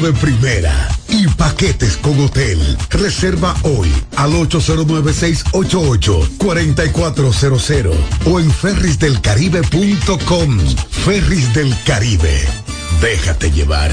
de primera y paquetes con hotel. Reserva hoy al 809-688-4400 o en ferrisdelcaribe.com. Ferris del Caribe. Déjate llevar.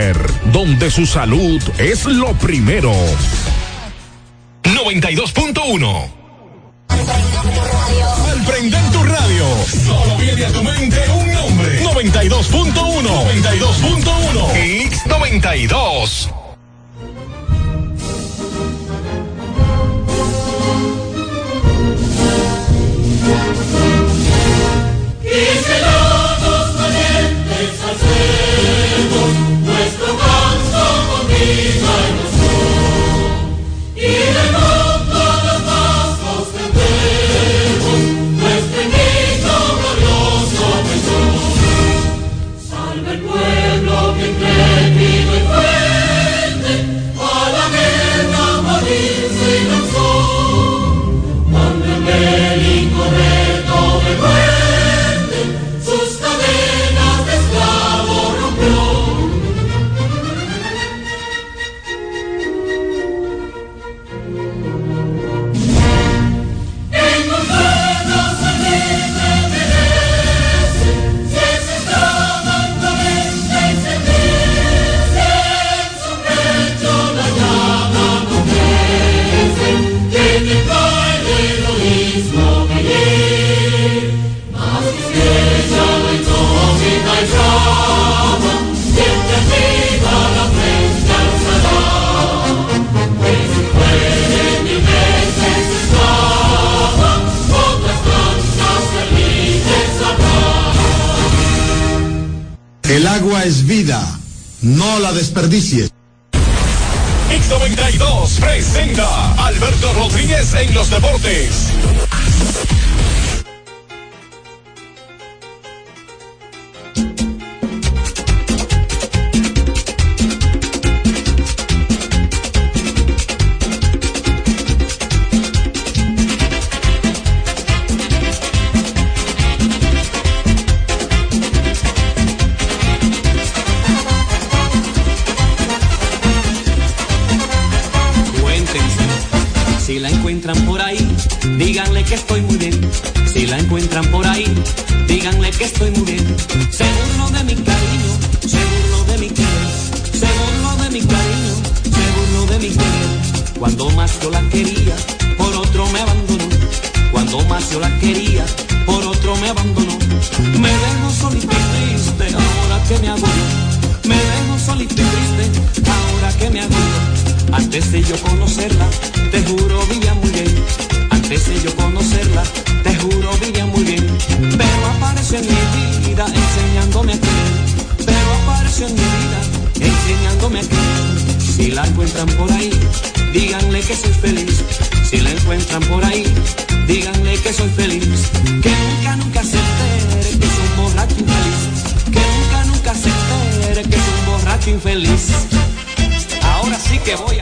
donde su salud es lo primero. 92.1 Al prender tu radio, solo viene a tu mente un nombre. 92.1 92.1 X92 El no la desperdicies. X92 presenta Alberto Rodríguez en los deportes.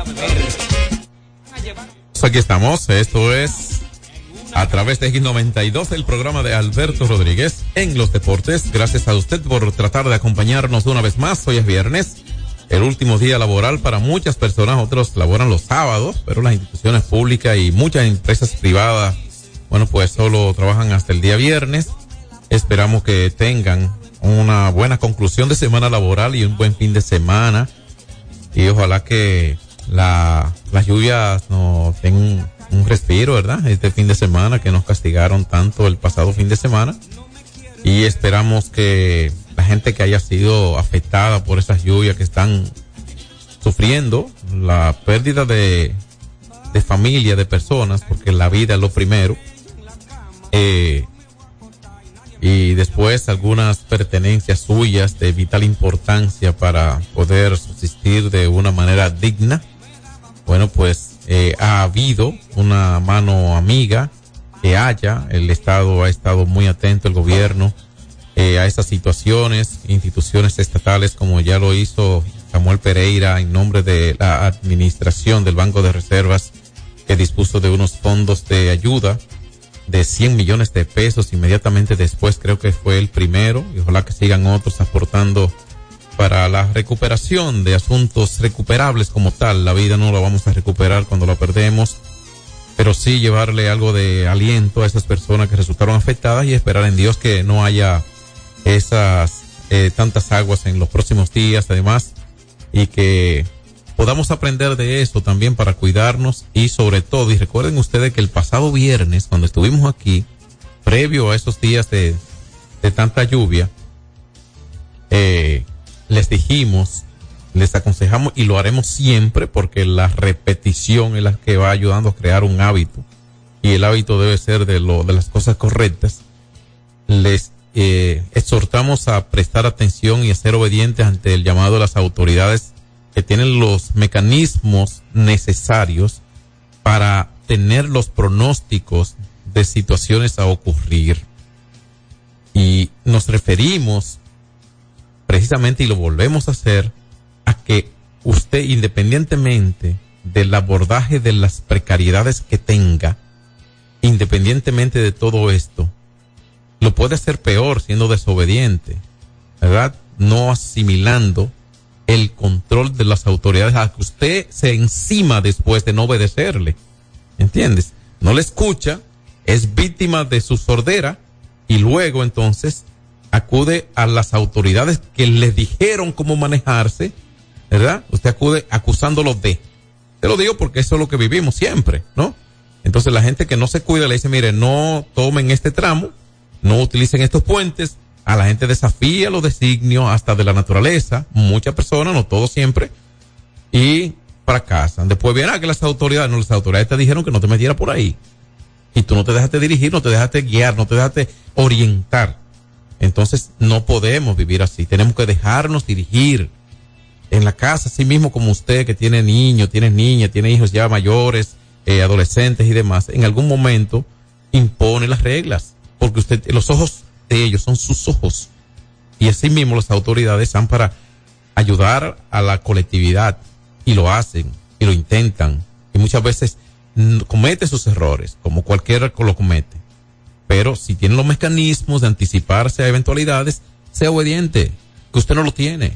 Beber. Aquí estamos, esto es a través de X92 el programa de Alberto Rodríguez en los deportes. Gracias a usted por tratar de acompañarnos una vez más. Hoy es viernes, el último día laboral para muchas personas, otros laboran los sábados, pero las instituciones públicas y muchas empresas privadas, bueno, pues solo trabajan hasta el día viernes. Esperamos que tengan una buena conclusión de semana laboral y un buen fin de semana. Y ojalá que la, las lluvias nos den un, respiro, ¿verdad? Este fin de semana que nos castigaron tanto el pasado fin de semana. Y esperamos que la gente que haya sido afectada por esas lluvias que están sufriendo la pérdida de, de familia, de personas, porque la vida es lo primero, eh, y después algunas pertenencias suyas de vital importancia para poder subsistir de una manera digna. Bueno, pues eh, ha habido una mano amiga que haya, el Estado ha estado muy atento, el gobierno, eh, a estas situaciones, instituciones estatales como ya lo hizo Samuel Pereira en nombre de la administración del Banco de Reservas que dispuso de unos fondos de ayuda de 100 millones de pesos inmediatamente después, creo que fue el primero, y ojalá que sigan otros aportando para la recuperación de asuntos recuperables como tal. La vida no la vamos a recuperar cuando la perdemos, pero sí llevarle algo de aliento a esas personas que resultaron afectadas y esperar en Dios que no haya esas eh, tantas aguas en los próximos días, además, y que podamos aprender de eso también para cuidarnos y sobre todo, y recuerden ustedes que el pasado viernes, cuando estuvimos aquí, previo a esos días de, de tanta lluvia, eh, les dijimos, les aconsejamos y lo haremos siempre porque la repetición es la que va ayudando a crear un hábito y el hábito debe ser de, lo, de las cosas correctas. Les eh, exhortamos a prestar atención y a ser obedientes ante el llamado de las autoridades que tienen los mecanismos necesarios para tener los pronósticos de situaciones a ocurrir. Y nos referimos precisamente, y lo volvemos a hacer, a que usted, independientemente del abordaje de las precariedades que tenga, independientemente de todo esto, lo puede hacer peor siendo desobediente, ¿verdad? No asimilando el control de las autoridades a que usted se encima después de no obedecerle. ¿Entiendes? No le escucha, es víctima de su sordera y luego entonces acude a las autoridades que le dijeron cómo manejarse, ¿verdad? Usted acude acusándolo de. Te lo digo porque eso es lo que vivimos siempre, ¿no? Entonces la gente que no se cuida le dice, mire, no tomen este tramo, no utilicen estos puentes, a la gente desafía los designios hasta de la naturaleza, muchas personas, no todos siempre, y fracasan. Después viene a que las autoridades, no, las autoridades te dijeron que no te metieras por ahí. Y tú no te dejaste dirigir, no te dejaste guiar, no te dejaste orientar. Entonces no podemos vivir así, tenemos que dejarnos dirigir en la casa, así mismo como usted que tiene niños, tiene niñas, tiene hijos ya mayores, eh, adolescentes y demás, en algún momento impone las reglas, porque usted, los ojos de ellos, son sus ojos. Y así mismo las autoridades están para ayudar a la colectividad y lo hacen y lo intentan. Y muchas veces comete sus errores, como cualquiera lo comete. Pero si tiene los mecanismos de anticiparse a eventualidades, sea obediente, que usted no lo tiene.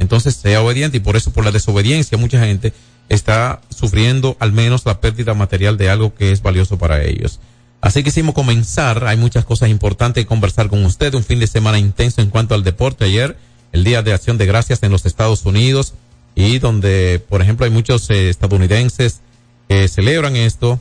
Entonces sea obediente y por eso por la desobediencia mucha gente está sufriendo al menos la pérdida material de algo que es valioso para ellos. Así que hicimos comenzar, hay muchas cosas importantes que conversar con usted, un fin de semana intenso en cuanto al deporte ayer, el Día de Acción de Gracias en los Estados Unidos y donde, por ejemplo, hay muchos eh, estadounidenses que celebran esto,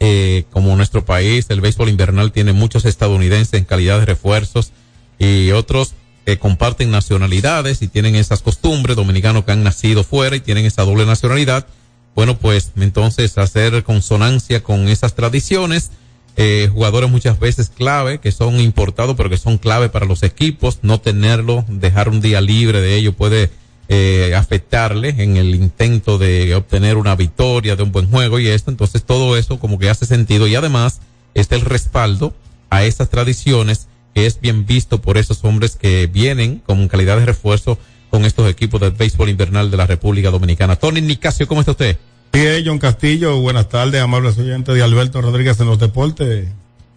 eh, como nuestro país, el béisbol invernal tiene muchos estadounidenses en calidad de refuerzos y otros que comparten nacionalidades y tienen esas costumbres, dominicanos que han nacido fuera y tienen esa doble nacionalidad. Bueno, pues entonces hacer consonancia con esas tradiciones eh, jugadores muchas veces clave, que son importados, pero que son clave para los equipos. No tenerlo, dejar un día libre de ello puede eh, afectarle en el intento de obtener una victoria, de un buen juego y esto. Entonces todo eso como que hace sentido y además está el respaldo a esas tradiciones que es bien visto por esos hombres que vienen con calidad de refuerzo con estos equipos del béisbol invernal de la República Dominicana. Tony Nicasio, ¿cómo está usted? Sí, John Castillo, buenas tardes, amables oyentes de Alberto Rodríguez en los deportes.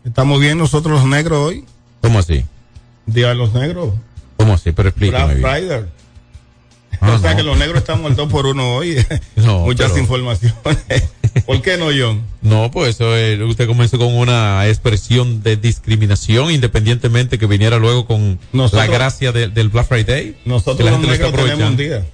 ¿Estamos bien nosotros los negros hoy? ¿Cómo así? Día de los negros. ¿Cómo así? Pero explícame. Black Friday. Ah, o sea que los negros estamos al dos por uno hoy. No, Muchas informaciones. ¿Por qué no, John? No, pues eh, usted comenzó con una expresión de discriminación, independientemente que viniera luego con la gracia del Black Friday. Nosotros los negros tenemos un día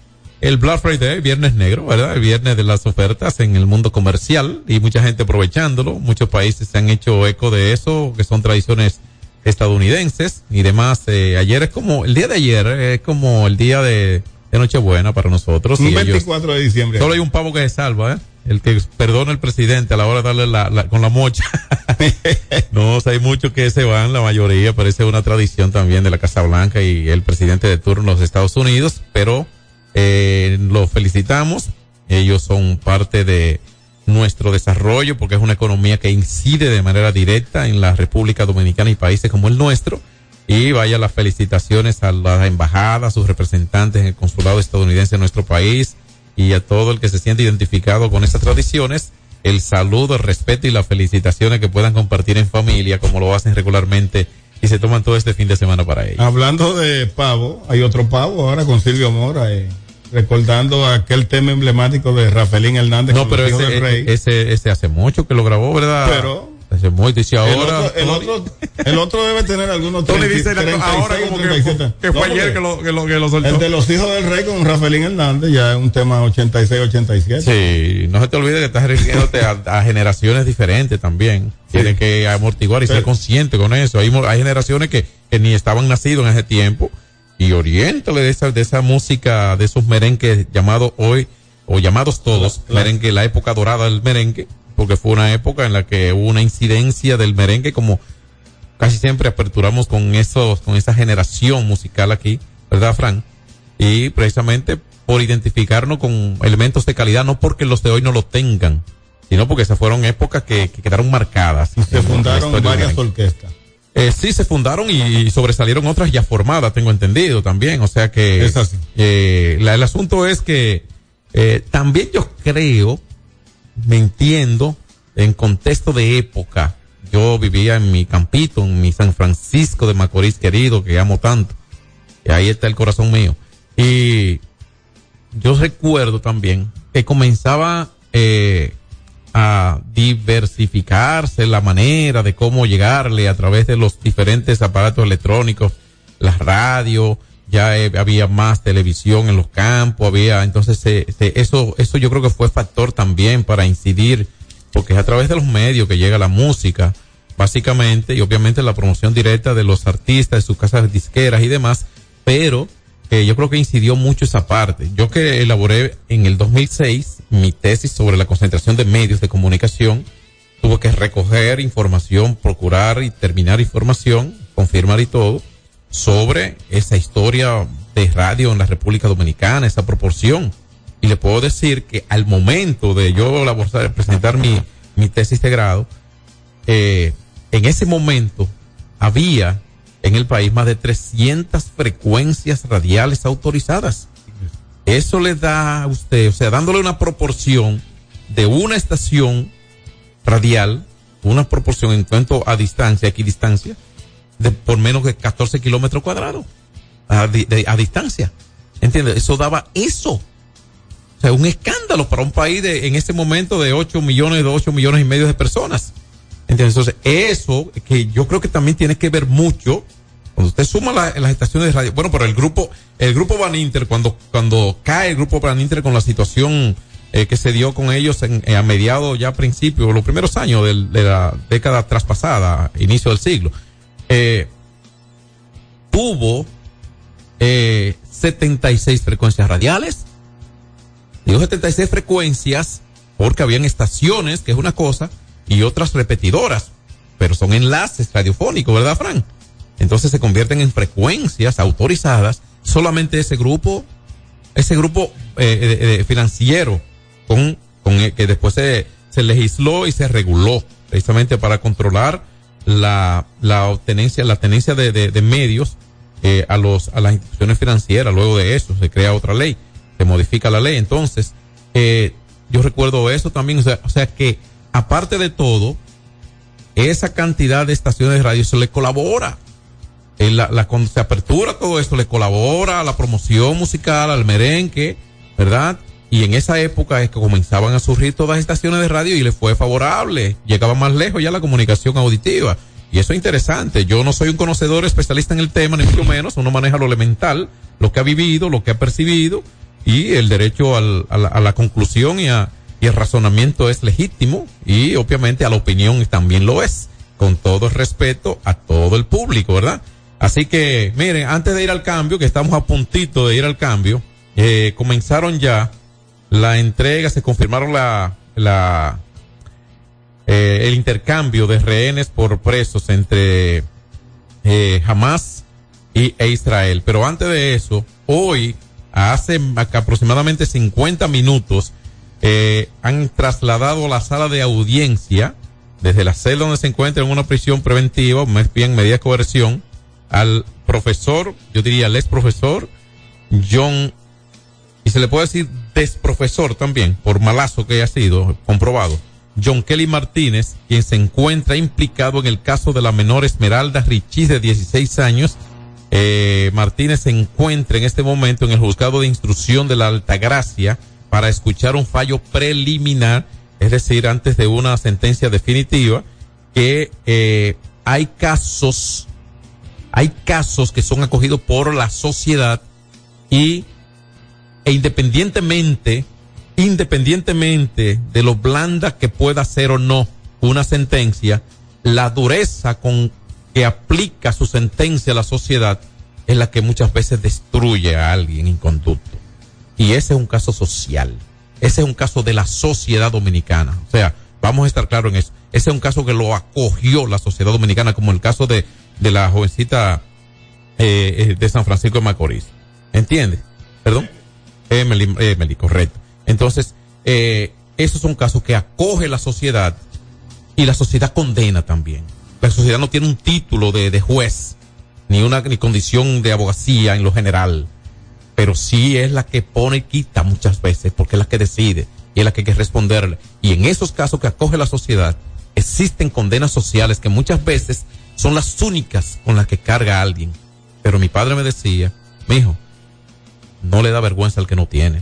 el Black Friday, viernes negro, ¿verdad? El viernes de las ofertas en el mundo comercial y mucha gente aprovechándolo. Muchos países se han hecho eco de eso, que son tradiciones estadounidenses y demás. Eh, ayer es como, el día de ayer es como el día de, Nochebuena para nosotros. Un 24 de diciembre. Solo hay un pavo que se salva, ¿eh? el que perdona el presidente a la hora de darle la, con la mocha. no, hay muchos que se van, la mayoría, parece una tradición también de la Casa Blanca y el presidente de turno en los Estados Unidos, pero eh, los felicitamos. Ellos son parte de nuestro desarrollo porque es una economía que incide de manera directa en la República Dominicana y países como el nuestro. Y vaya las felicitaciones a la embajada, a sus representantes en el consulado estadounidense en nuestro país y a todo el que se siente identificado con estas tradiciones. El saludo, el respeto y las felicitaciones que puedan compartir en familia como lo hacen regularmente y se toman todo este fin de semana para ello. Hablando de pavo, hay otro pavo ahora con Silvio Mora. Eh recordando aquel tema emblemático de Rafaelín Hernández. No, pero ese, rey. ese, ese hace mucho que lo grabó, ¿verdad? Pero mucho, dice ahora. El otro, el otro, debe tener algunos Tony dice ahora como que, que fue ayer que lo, que, lo, que lo soltó. El de los hijos del rey con Rafaelín Hernández ya es un tema 86, 87. Sí, no se te olvide que estás refiriéndote a, generaciones diferentes también. Tienes que amortiguar y ser consciente con eso. Hay, hay generaciones que, que ni estaban nacidos en ese tiempo y oriéntale de esa, de esa música, de esos merengues llamados hoy, o llamados todos, merengue, la época dorada del merengue, porque fue una época en la que hubo una incidencia del merengue, como casi siempre aperturamos con esos, con esa generación musical aquí, ¿verdad, Frank? Y precisamente por identificarnos con elementos de calidad, no porque los de hoy no lo tengan, sino porque se fueron épocas que, quedaron marcadas. Y se fundaron varias orquestas. Eh, sí, se fundaron y sobresalieron otras ya formadas, tengo entendido también. O sea que es así. Eh, el asunto es que eh, también yo creo, me entiendo, en contexto de época, yo vivía en mi campito, en mi San Francisco de Macorís querido, que amo tanto. Y ahí está el corazón mío. Y yo recuerdo también que comenzaba eh, a diversificarse la manera de cómo llegarle a través de los diferentes aparatos electrónicos, las radios, ya eh, había más televisión en los campos, había, entonces eso, eso yo creo que fue factor también para incidir, porque es a través de los medios que llega la música, básicamente, y obviamente la promoción directa de los artistas, de sus casas disqueras y demás, pero yo creo que incidió mucho esa parte. Yo que elaboré en el 2006 mi tesis sobre la concentración de medios de comunicación, tuve que recoger información, procurar y terminar información, confirmar y todo, sobre esa historia de radio en la República Dominicana, esa proporción. Y le puedo decir que al momento de yo presentar mi, mi tesis de grado, eh, en ese momento había en el país más de 300 frecuencias radiales autorizadas. Eso le da a usted, o sea, dándole una proporción de una estación radial, una proporción en cuanto a distancia, equidistancia, de por menos de 14 kilómetros cuadrados a, a distancia. ¿Entiendes? Eso daba eso. O sea, un escándalo para un país de, en este momento de 8 millones, de 8 millones y medio de personas. ¿Entiendes? Entonces, eso que yo creo que también tiene que ver mucho cuando usted suma las estaciones de radio, bueno, pero el grupo, el grupo Van Inter, cuando, cuando cae el grupo Van Inter con la situación eh, que se dio con ellos en, eh, a mediados ya principios, los primeros años de la década traspasada, inicio del siglo, eh, tuvo eh, 76 frecuencias radiales. Digo 76 frecuencias porque habían estaciones, que es una cosa, y otras repetidoras, pero son enlaces radiofónicos, ¿verdad, Frank? entonces se convierten en frecuencias autorizadas solamente ese grupo, ese grupo eh, financiero con, con que después se, se legisló y se reguló precisamente para controlar la, la obtenencia, la tenencia de, de, medios eh, a los, a las instituciones financieras. Luego de eso se crea otra ley, se modifica la ley. Entonces, eh, yo recuerdo eso también, o sea, o sea que aparte de todo, esa cantidad de estaciones de radio se le colabora la, la, cuando se apertura todo esto le colabora a la promoción musical, al merengue, ¿verdad? Y en esa época es que comenzaban a surgir todas las estaciones de radio y le fue favorable. Llegaba más lejos ya la comunicación auditiva. Y eso es interesante. Yo no soy un conocedor especialista en el tema, ni mucho menos. Uno maneja lo elemental, lo que ha vivido, lo que ha percibido. Y el derecho al, a, la, a, la, conclusión y, a, y el razonamiento es legítimo. Y obviamente a la opinión también lo es. Con todo respeto a todo el público, ¿verdad? Así que, miren, antes de ir al cambio, que estamos a puntito de ir al cambio, eh, comenzaron ya la entrega, se confirmaron la, la eh, el intercambio de rehenes por presos entre eh, Hamas y, e Israel. Pero antes de eso, hoy, hace aproximadamente 50 minutos, eh, han trasladado a la sala de audiencia desde la celda donde se encuentra en una prisión preventiva, más bien medida de coerción, al profesor, yo diría el ex profesor John, y se le puede decir desprofesor también, por malazo que haya sido comprobado, John Kelly Martínez, quien se encuentra implicado en el caso de la menor Esmeralda Richis de 16 años. Eh, Martínez se encuentra en este momento en el juzgado de instrucción de la Altagracia para escuchar un fallo preliminar, es decir, antes de una sentencia definitiva, que eh, hay casos, hay casos que son acogidos por la sociedad y e independientemente independientemente de lo blanda que pueda ser o no una sentencia, la dureza con que aplica su sentencia a la sociedad es la que muchas veces destruye a alguien inconducto. Y ese es un caso social. Ese es un caso de la sociedad dominicana. O sea, vamos a estar claros en eso. Ese es un caso que lo acogió la sociedad dominicana, como el caso de, de la jovencita eh, eh, de San Francisco de Macorís. ¿Entiendes? Perdón. Emily, Emily, correcto. Entonces, eh, esos son casos que acoge la sociedad y la sociedad condena también. La sociedad no tiene un título de, juez, ni una condición de abogacía en lo general, pero sí es la que pone y quita muchas veces, porque es la que decide y es la que hay que responderle. Y en esos casos que acoge la sociedad, existen condenas sociales que muchas veces son las únicas con las que carga alguien. Pero mi padre me decía, mi no le da vergüenza al que no tiene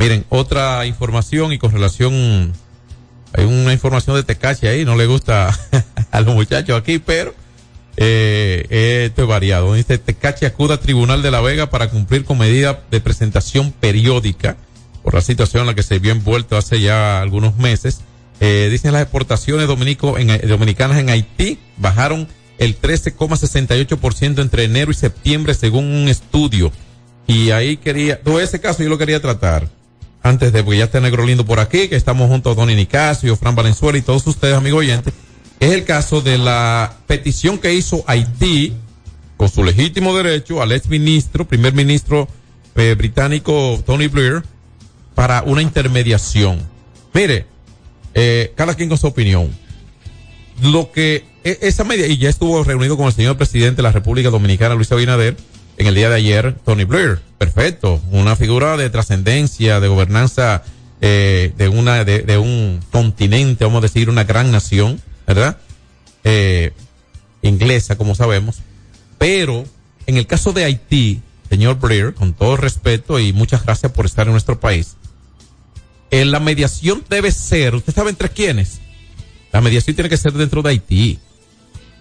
Miren, otra información y con relación, hay una información de Tecache ahí, no le gusta a los muchachos aquí, pero eh, esto es variado. Dice Tecache acuda a Tribunal de la Vega para cumplir con medida de presentación periódica por la situación en la que se vio envuelto hace ya algunos meses. Eh, dicen las exportaciones dominico, en, dominicanas en Haití bajaron el 13,68% entre enero y septiembre según un estudio. Y ahí quería, todo ese caso yo lo quería tratar antes de, porque ya está Negro Lindo por aquí, que estamos junto a Don Nicasio, Fran Valenzuela y todos ustedes, amigos oyentes, es el caso de la petición que hizo Haití, con su legítimo derecho, al ex ministro, primer ministro eh, británico Tony Blair, para una intermediación. Mire, eh, cada quien con su opinión. Lo que, e, esa media, y ya estuvo reunido con el señor presidente de la República Dominicana, Luis Abinader, en el día de ayer, Tony Blair. Perfecto. Una figura de trascendencia, de gobernanza eh, de, una, de, un continente, vamos a decir, una gran nación, ¿verdad? Eh, inglesa, como sabemos. Pero en el caso de Haití, señor Blair, con todo respeto y muchas gracias por estar en nuestro país, eh, la mediación debe ser, ¿usted sabe entre quiénes? La mediación tiene que ser dentro de Haití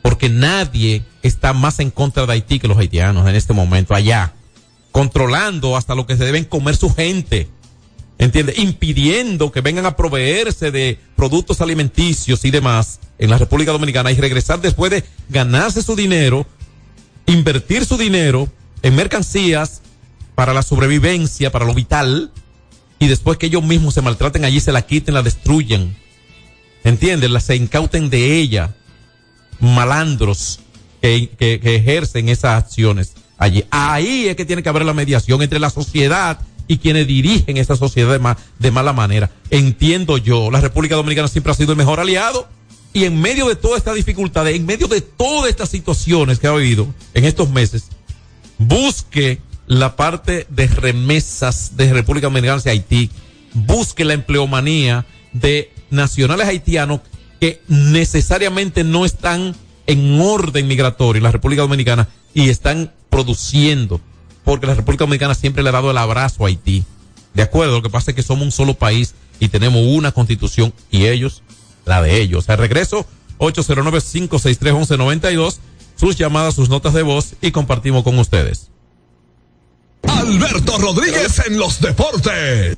porque nadie está más en contra de Haití que los haitianos en este momento allá, controlando hasta lo que se deben comer su gente, ¿entiende? Impidiendo que vengan a proveerse de productos alimenticios y demás en la República Dominicana y regresar después de ganarse su dinero, invertir su dinero en mercancías para la sobrevivencia, para lo vital, y después que ellos mismos se maltraten allí, se la quiten, la destruyen. ¿Entiendes? La, se incauten de ella malandros que, ejercen esas acciones allí. Ahí es que tiene que haber la mediación entre la sociedad y quienes dirigen esa sociedad de, de mala manera. Entiendo yo, la República Dominicana siempre ha sido el mejor aliado y en medio de toda esta dificultad, en medio de todas estas situaciones que ha habido en estos meses, busque la parte de remesas de República Dominicana hacia Haití, busque la empleomanía de nacionales haitianos que necesariamente no están en orden migratorio en la República Dominicana y están produciendo, porque la República Dominicana siempre le ha dado el abrazo a Haití. De acuerdo, lo que pasa es que somos un solo país y tenemos una constitución y ellos la de ellos. Al regreso, 809-563-1192, sus llamadas, sus notas de voz y compartimos con ustedes. Alberto Rodríguez en los deportes.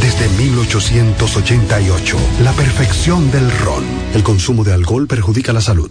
desde 1888, la perfección del ron. El consumo de alcohol perjudica la salud.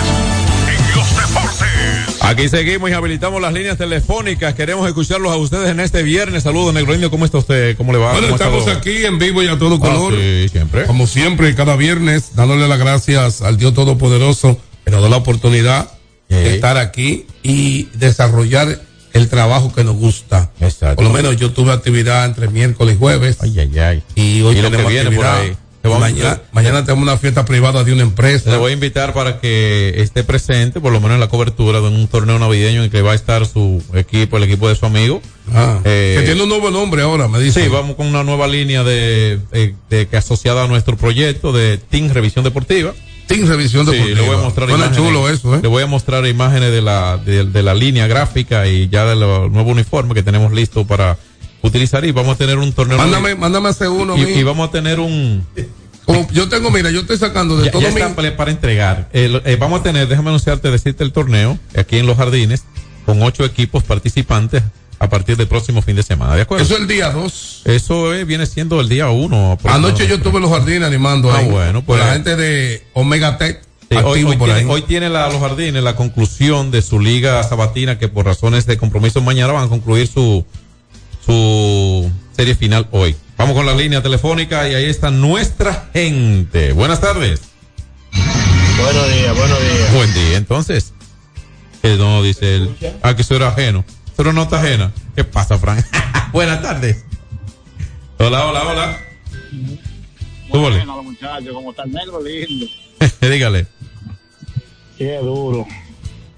Aquí seguimos y habilitamos las líneas telefónicas. Queremos escucharlos a ustedes en este viernes. Saludos, Negro Indio. ¿Cómo está usted? ¿Cómo le va? Bueno, estamos aquí en vivo y a todo ah, color. sí, siempre. Como siempre, cada viernes, dándole las gracias al Dios Todopoderoso que nos da la oportunidad de estar aquí y desarrollar el trabajo que nos gusta. Exacto. Por lo menos yo tuve actividad entre miércoles y jueves. Ay, ay, ay. Y hoy tenemos actividad. Mañana, mañana, tenemos una fiesta privada de una empresa. Le voy a invitar para que esté presente, por lo menos en la cobertura de un torneo navideño en que va a estar su equipo, el equipo de su amigo. Ah, eh, que tiene un nuevo nombre ahora, me dice. Sí, vamos con una nueva línea de, de, que asociada a nuestro proyecto de Team Revisión Deportiva. Team Revisión Deportiva. Sí, le voy a mostrar imágenes. chulo eso, ¿eh? Le voy a mostrar imágenes de la, de, la línea gráfica y ya del nuevo uniforme que tenemos listo para utilizar y vamos a tener un torneo. Mándame, mándame ese uno. Y, y, vamos a tener un, yo tengo, mira, yo estoy sacando de todo ya para entregar. Eh, vamos a tener, déjame anunciarte, decirte el torneo aquí en Los Jardines con ocho equipos participantes a partir del próximo fin de semana, ¿de acuerdo? Eso es el día 2. Eso viene siendo el día 1. Anoche yo estuve en Los Jardines animando ah, ahí. bueno, pues. la gente de Omega Tech. hoy, tiene, Los Jardines la conclusión de su liga sabatina que por razones de compromiso mañana van a concluir su, su serie final hoy. Vamos con la línea telefónica y ahí está nuestra gente. Buenas tardes. Buenos días, buenos días. Buen día, entonces. Que no, dice él. Ah, que eso era ajeno. Eso era nota ajena. ¿Qué pasa, Frank? Buenas tardes. Hola, hola, hola. Bueno, muchachos, como está el negro lindo. Dígale. Qué duro.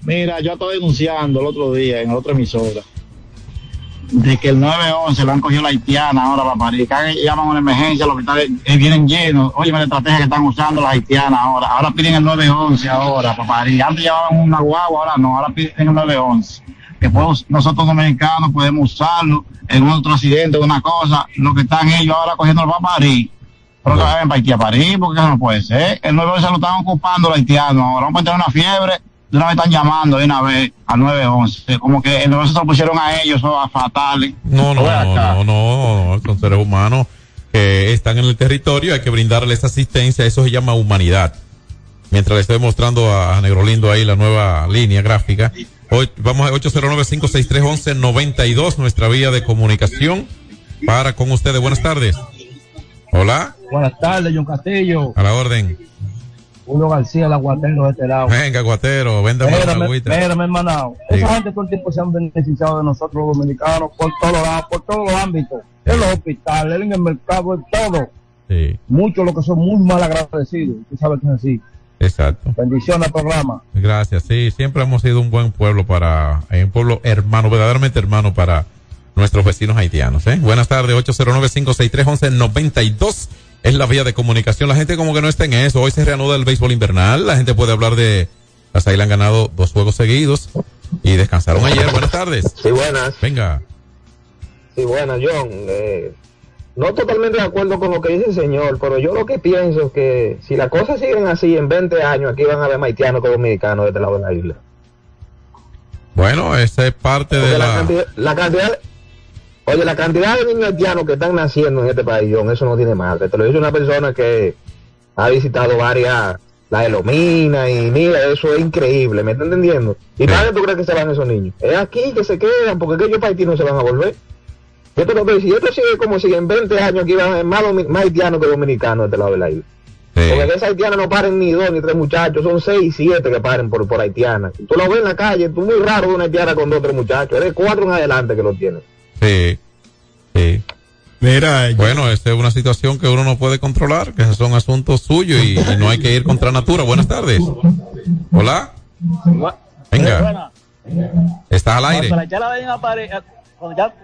Mira, yo estoy denunciando el otro día en otra emisora de que el 911 lo han cogido la haitiana ahora para vez llaman a una emergencia, los hospitales eh, vienen llenos. Oye, la estrategia que están usando las haitianas ahora. Ahora piden el 911 ahora para parir. Antes llevaban una guagua, ahora no, ahora piden el 911. Que podemos, nosotros dominicanos podemos usarlo en otro accidente, una cosa. Lo que están ellos ahora cogiendo para parir. Pero que vayan para Haití a parir, porque eso no puede ser. El 911 lo están ocupando los haitianos. Ahora vamos a tener una fiebre de una vez están llamando de una vez al 911. Como que el 911 se lo pusieron a ellos, son a fatales. No, no, no, no, no, son seres humanos que están en el territorio, hay que brindarles asistencia, eso se llama humanidad. Mientras le estoy mostrando a Negro Lindo ahí la nueva línea gráfica. Hoy vamos a 809-563-1192, nuestra vía de comunicación para con ustedes. Buenas tardes. Hola. Buenas tardes, John Castillo. A la orden. Julio García, el aguatero de este lado. Venga, aguatero, vende más agüita. Mírame, hermanao. Esa gente todo el tiempo se han beneficiado de nosotros los dominicanos por todos lados, por todos los ámbitos. En los hospitales, en el mercado, en todo. Sí. Muchos los que son muy mal agradecidos. Tú sabes que es así. Exacto. Bendiciones al programa. Gracias. Sí, siempre hemos sido un buen pueblo para, un pueblo hermano, verdaderamente hermano para nuestros vecinos haitianos. ¿eh? Buenas tardes, 809-563-1192 es la vía de comunicación. La gente como que no está en eso. Hoy se reanuda el béisbol invernal. La gente puede hablar de las Águilas han ganado dos juegos seguidos y descansaron ayer. Buenas tardes. Sí, buenas. Venga. Sí, buenas, John. Eh, no totalmente de acuerdo con lo que dice el señor, pero yo lo que pienso es que si las cosas siguen así, en 20 años aquí van a haber haitianos que dominicanos desde lado de la isla. Bueno, esa es parte de la... la cantidad Oye, la cantidad de niños haitianos que están naciendo en este país, eso no tiene madre. Te lo dice una persona que ha visitado varias, la Elomina, y mira, eso es increíble, ¿me está entendiendo? ¿Y para tú crees que se van esos niños? Es aquí que se quedan, porque aquellos países no se van a volver. Yo te lo digo, si esto sigue como si en 20 años aquí van a más, más haitianos que dominicanos de este lado de la isla. Porque esas haitianas no paren ni dos ni tres muchachos, son seis, siete que paren por, por haitianas. Tú lo ves en la calle, tú muy raro de una haitiana con dos o tres muchachos, eres cuatro en adelante que lo tienen. Sí, sí. Mira, bueno, esta es una situación que uno no puede controlar, que son asuntos suyos y, no hay que ir contra natura. Buenas tardes. Hola. Venga. Estás al aire. Cuando ya,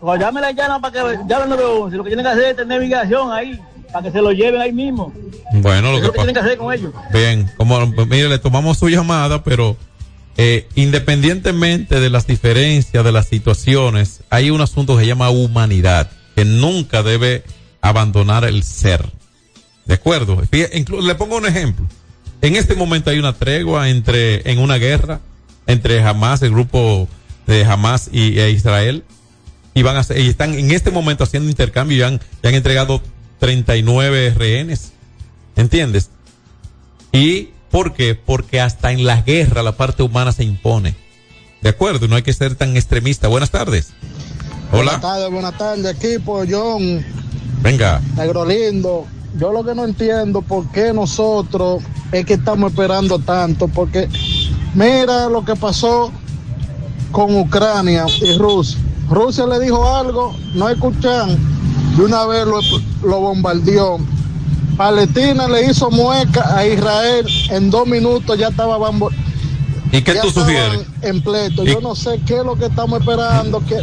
cuando ya me la llaman para que ya lo lo que tienen que hacer es tener migración ahí, para que se lo lleven ahí mismo. Bueno, lo que, lo que tienen que hacer con ellos. Bien, como mire, le tomamos su llamada, pero eh, independientemente de las diferencias, de las situaciones, hay un asunto que se llama humanidad, que nunca debe abandonar el ser. ¿De acuerdo? Le pongo un ejemplo. En este momento hay una tregua entre, en una guerra, entre Hamas, el grupo de Hamas y e Israel, y van a y están en este momento haciendo intercambio y han, entregado 39 rehenes. ¿Entiendes? Y ¿Por qué? Porque hasta en la guerra la parte humana se impone. De acuerdo, no hay que ser tan extremista. Buenas tardes. Hola. Buenas tardes, buenas tardes, equipo, John. Venga. Negro lindo. Yo lo que no entiendo por qué nosotros es que estamos esperando tanto, porque mira lo que pasó con Ucrania y Rusia. Rusia le dijo algo, no escuchan, de una vez lo, lo bombardeó Palestina le hizo mueca a Israel en dos minutos, ya estaba bambo. ¿Y qué tú sugieres? En pleito. Yo no sé qué es lo que estamos esperando, que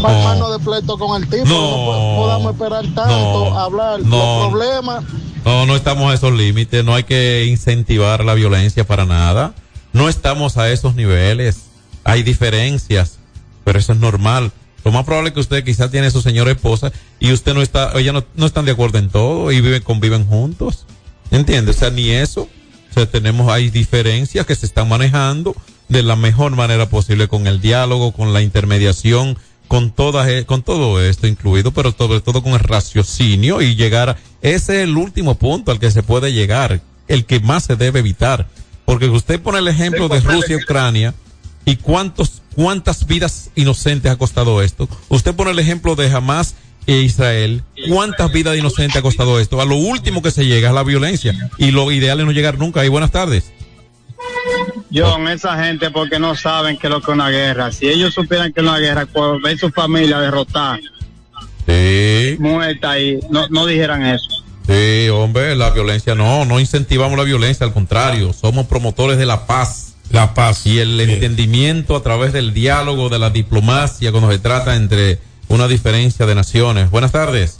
para no. de pleito con el tipo, no, podamos esperar tanto, hablar no, los problemas. No, no estamos a esos límites, no hay que incentivar la violencia para nada. No estamos a esos niveles. Hay diferencias, pero eso es normal. Lo más probable es que usted quizás tiene su señora esposa y usted no está, ella no, no están de acuerdo en todo y viven, conviven juntos. ¿Entiende? O sea, ni eso. O sea, tenemos, hay diferencias que se están manejando de la mejor manera posible con el diálogo, con la intermediación, con todas, e, con todo esto incluido, pero sobre todo con el raciocinio y llegar, ese es el último punto al que se puede llegar, el que más se debe evitar. Porque usted pone el ejemplo de Rusia y Ucrania, ¿Y cuántos, cuántas vidas inocentes ha costado esto? Usted pone el ejemplo de Hamas e Israel, ¿cuántas vidas inocentes ha costado esto? A lo último que se llega es la violencia y lo ideal es no llegar nunca. Y buenas tardes. John, esa gente porque no saben que lo que es una guerra. Si ellos supieran que es una guerra, por ver su familia derrotada, sí. muerta y no, no dijeran eso. Sí, hombre, la violencia no, no incentivamos la violencia, al contrario, somos promotores de la paz. La paz. Y el entendimiento a través del diálogo, de la diplomacia, cuando se trata entre una diferencia de naciones. Buenas tardes.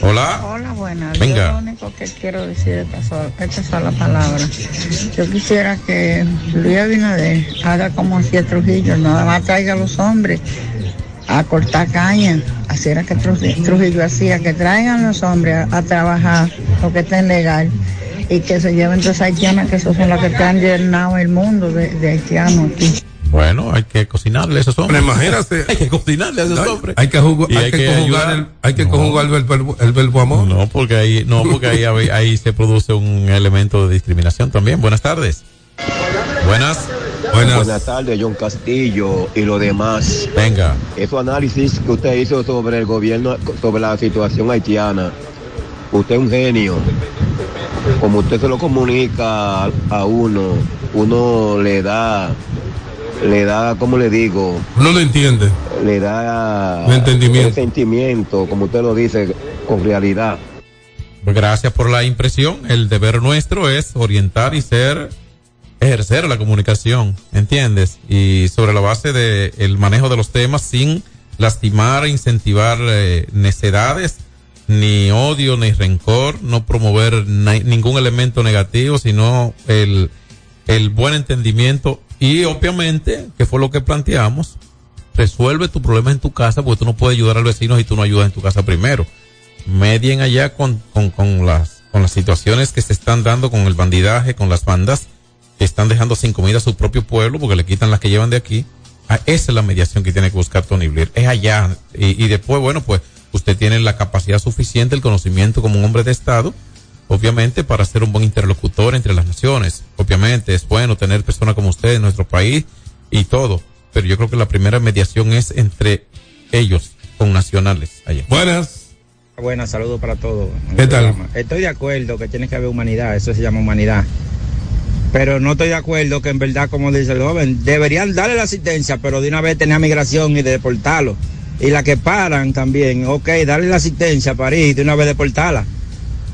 Hola. Hola, buenas. Venga. Yo lo único que quiero decir esta sola, esta sola palabra. Yo quisiera que Luis Abinader haga como hacía Trujillo, nada más traiga a los hombres a cortar caña. Así era que Trujillo, Trujillo hacía, que traigan los hombres a, a trabajar lo que estén legal y que se lleven todas esas haitianas, que esos son las que están llenando el mundo de, de haitianos aquí. Bueno, hay que cocinarle a esos hombres. Pero imagínate. hay que cocinarle a esos hombres. Hay que, jugar, hay que, conjugar, el, hay que No. conjugar el, verbo, el verbo amor. No, porque ahí, no, porque ahí, ahí, ahí se produce un elemento de discriminación también. Buenas tardes. Buenas. Buenas tardes, John Castillo y lo demás. Venga. Ese análisis que usted hizo sobre el gobierno, sobre la situación haitiana, usted es un genio. Como usted se lo comunica a- uno, uno le da, le da, ¿cómo le digo? Uno lo entiende. Le da Un entendimiento. el sentimiento, como usted lo dice, con realidad. Gracias por la impresión. El deber nuestro es orientar y ser, ejercer la comunicación, ¿entiendes? Y sobre la base del el manejo de los temas sin lastimar, incentivar eh, necedades, ni odio, ni rencor, no promover ningún elemento negativo, sino el, el buen entendimiento y obviamente, que fue lo que planteamos, resuelve tu problema en tu casa porque tú no puedes ayudar al vecino si tú no ayudas en tu casa primero medien allá con, con, con las, con las situaciones que se están dando con el bandidaje, con las bandas que están dejando sin comida a su propio pueblo porque le quitan las que llevan de aquí. Ah, esa es la mediación que tiene que buscar Tony Blair. Es allá. Y, y después, bueno, pues usted tiene la capacidad suficiente, el conocimiento como un hombre de Estado, obviamente, para ser un buen interlocutor entre las naciones. Obviamente, es bueno tener personas como usted en nuestro país y todo. Pero yo creo que la primera mediación es entre ellos, con nacionales allá. Buenas. Buenas, saludos para todos. ¿Qué tal? Estoy de acuerdo que tiene que haber humanidad, eso se llama humanidad. Pero no estoy de acuerdo que en verdad, como dice el joven, deberían darle la asistencia, pero de una vez tener migración y deportarlo. Y la que paran también, ok, darle la asistencia a París de una vez deportarla.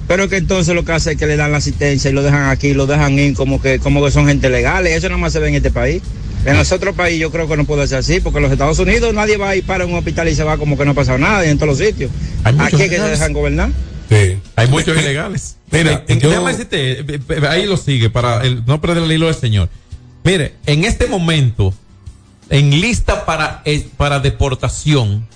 Pero que entonces lo que hace es que le dan la asistencia y lo dejan aquí, lo dejan ir como que, como que son gente legal. Eso nada más se ve en este país. En los otros países yo creo que no puede ser así, porque en los Estados Unidos nadie va a ir para un hospital y se va como que no ha pasado nada y en todos los sitios. Aquí es que se dejan gobernar. Sí. Hay muchos ilegales. Mira, yo- déjame decirte, eh, eh, ahí lo sigue para el, no perder el hilo del señor. Mire, en este momento, en lista para, eh, para deportación,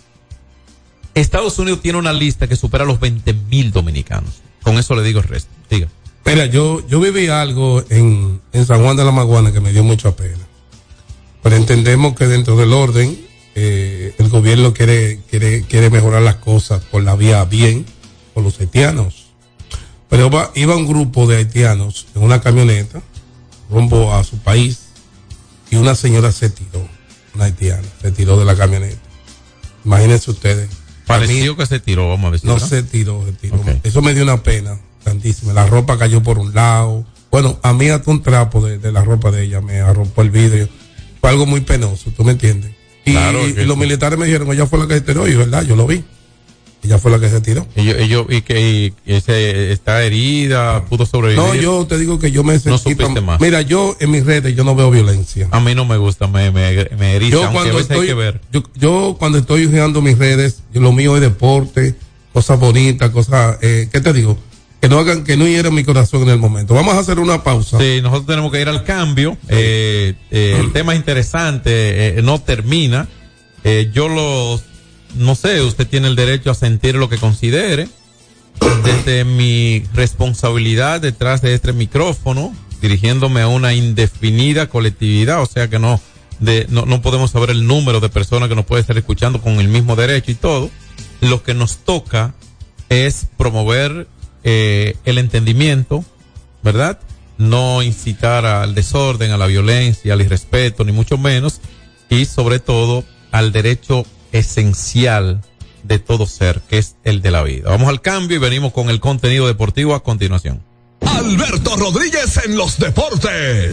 Estados Unidos tiene una lista que supera los 20 mil dominicanos. Con eso le digo el resto. Diga. Mira, yo, yo viví algo en, en San Juan de la Maguana que me dio mucha pena. Pero entendemos que dentro del orden, eh, el gobierno quiere, quiere, quiere mejorar las cosas por la vía bien, por los haitianos. Pero iba, iba un grupo de haitianos en una camioneta rumbo a su país y una señora se tiró, una haitiana, se tiró de la camioneta. Imagínense ustedes. Pareció que se tiró, vamos a decir. No se tiró, se tiró. Eso me dio una pena grandísima. La ropa cayó por un lado. Bueno, a mí hasta un trapo de, de la ropa de ella me arropó el vidrio. Fue algo muy penoso, ¿tú me entiendes? Y, Claro, y que los militares me dijeron, ella fue la que se tiró, y verdad, yo lo vi. Ella fue la que se tiró. Ellos, ellos, y que y ese, está herida, pudo sobrevivir. No, yo te digo que yo me sentí No supiste más. Mira, yo en mis redes yo no veo violencia. A mí no me gusta, me, me, me eriza, Yo a cuando veces hay estoy, que ver. yo, yo cuando estoy usando mis redes, lo mío es deporte, cosas bonitas, cosas, eh, ¿qué te digo? Que no hagan, que no hieran mi corazón en el momento. Vamos a hacer una pausa. Sí, nosotros tenemos que ir al cambio. Eh, eh, el tema es interesante, eh, no termina. Yo lo, no sé, usted tiene el derecho a sentir lo que considere. Desde mi responsabilidad detrás de este micrófono, dirigiéndome a una indefinida colectividad, o sea que no, de, no, no podemos saber el número de personas que nos puede estar escuchando con el mismo derecho y todo. Lo que nos toca es promover eh, el entendimiento, ¿verdad? No incitar al desorden, a la violencia, al irrespeto, ni mucho menos, y sobre todo al derecho esencial de todo ser, que es el de la vida. Vamos al cambio y venimos con el contenido deportivo a continuación. Alberto Rodríguez en los deportes.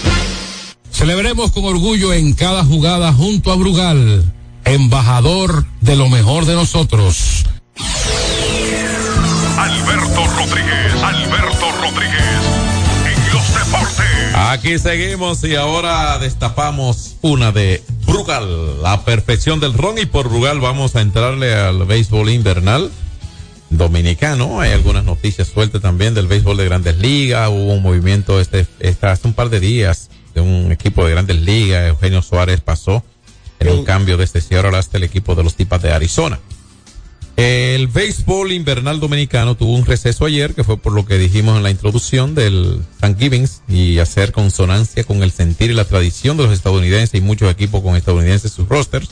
Celebremos con orgullo en cada jugada junto a Brugal, embajador de lo mejor de nosotros. Alberto Rodríguez, Alberto Rodríguez, en los deportes. Aquí seguimos y ahora destapamos una de Brugal, la perfección del ron y por Brugal vamos a entrarle al béisbol invernal dominicano. Hay algunas noticias sueltas también del béisbol de Grandes Ligas. Hubo un movimiento este, este hace un par de días de un equipo de Grandes Ligas. Eugenio Suárez pasó en un cambio desde Sierra hasta el equipo de los Tipas de Arizona. El béisbol invernal dominicano tuvo un receso ayer, que fue por lo que dijimos en la introducción del Thanksgiving y hacer consonancia con el sentir y la tradición de los estadounidenses y muchos equipos con estadounidenses en sus rosters.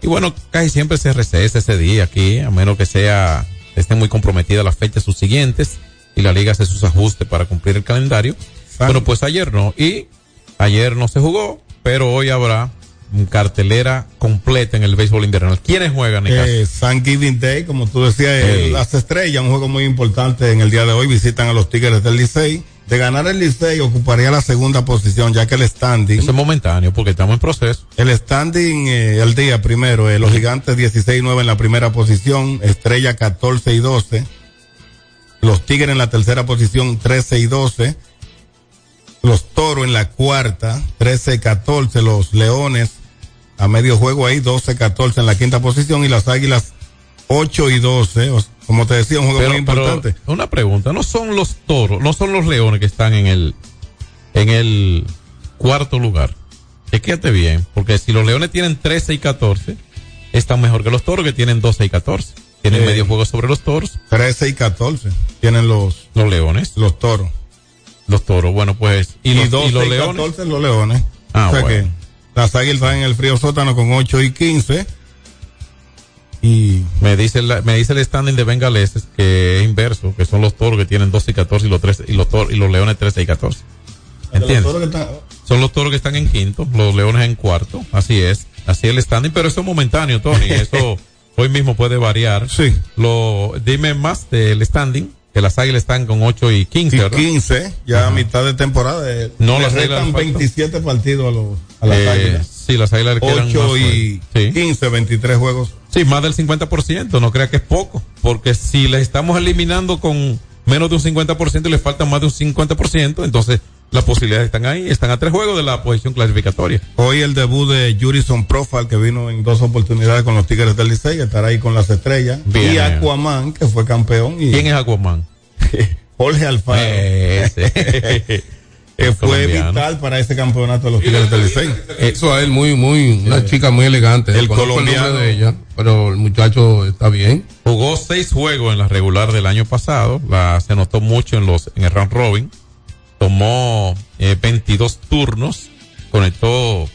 Y bueno, casi siempre se recesa ese día aquí, a menos que sea, estén muy comprometidas las fechas subsiguientes y la liga hace sus ajustes para cumplir el calendario. Bueno, pues ayer no. Y ayer no se jugó, pero hoy habrá cartelera completa en el béisbol invernal. ¿Quiénes juegan? En eh, Thanksgiving Day, como tú decías, las estrellas, un juego muy importante en el día de hoy, visitan a los Tigres del Licey. De ganar el Licey ocuparía la segunda posición, ya que el standing... Eso es momentáneo, porque estamos en proceso. El standing, eh, el día primero, eh, los gigantes 16 y 9 en la primera posición, estrella 14 y 12. Los Tigres en la tercera posición 13 y 12. Los Toros en la cuarta, 13 y 14. Los Leones a medio juego ahí, 12 y 14 en la quinta posición. Y las Águilas 8 y 12. O- como te decía, un juego muy importante. una pregunta, no son los toros, no son los leones que están en el, en el cuarto lugar. Chequéate bien, porque si los Leones tienen 13 y 14, están mejor que los Toros que tienen 12 y 14. Tienen Eh. medio juego sobre los Toros. 13 y 14 tienen los, los Leones. Los Toros. Los Toros, bueno, pues. Y, Y, los, 12 y los y Leones. 14 los Leones. Ah, o sea bueno. que las Águilas están en el frío sótano con 8 y 15. Y Me dice, la- me dice el standing de Bengaleses que es inverso, que son los Toros que tienen 12 y 14 y los, 13, y los, Toros, y los Leones 13 y 14. ¿Entiendes? los están- Son los toros que están en quinto, los leones en cuarto, así es, así es el standing, pero eso es momentáneo, Tony, eso hoy mismo puede variar. Sí. Lo, dime más del standing, que las águilas están con 8 y 15, y ¿verdad? 15, ya a mitad de temporada. eh, No, las restan le faltan. 27 partidos a, los, a las Eh, Águilas. Sí, las águilas le quedan 8 más y juegos. 15, 23 juegos. Sí, más del 50%, no crea que es poco, porque si les estamos eliminando con menos de un 50% y les faltan más de un 50%, entonces las posibilidades están ahí, están a tres juegos de la posición clasificatoria. Hoy el debut de Jurison Profile, que vino en dos oportunidades con los Tigres del Licey, estará ahí con las estrellas. Bien. Y Aquaman, que fue campeón. Y ¿Quién es Aquaman? Jorge Alfaro. Que fue colombiano. vital para ese campeonato de los Tigres del Licey. Eso a él muy, muy, una chica muy elegante. El colombiano. de ella, pero el muchacho está bien. Jugó seis juegos en la regular del año pasado, la, se notó mucho en los en el round robin, tomó eh, 22 turnos, conectó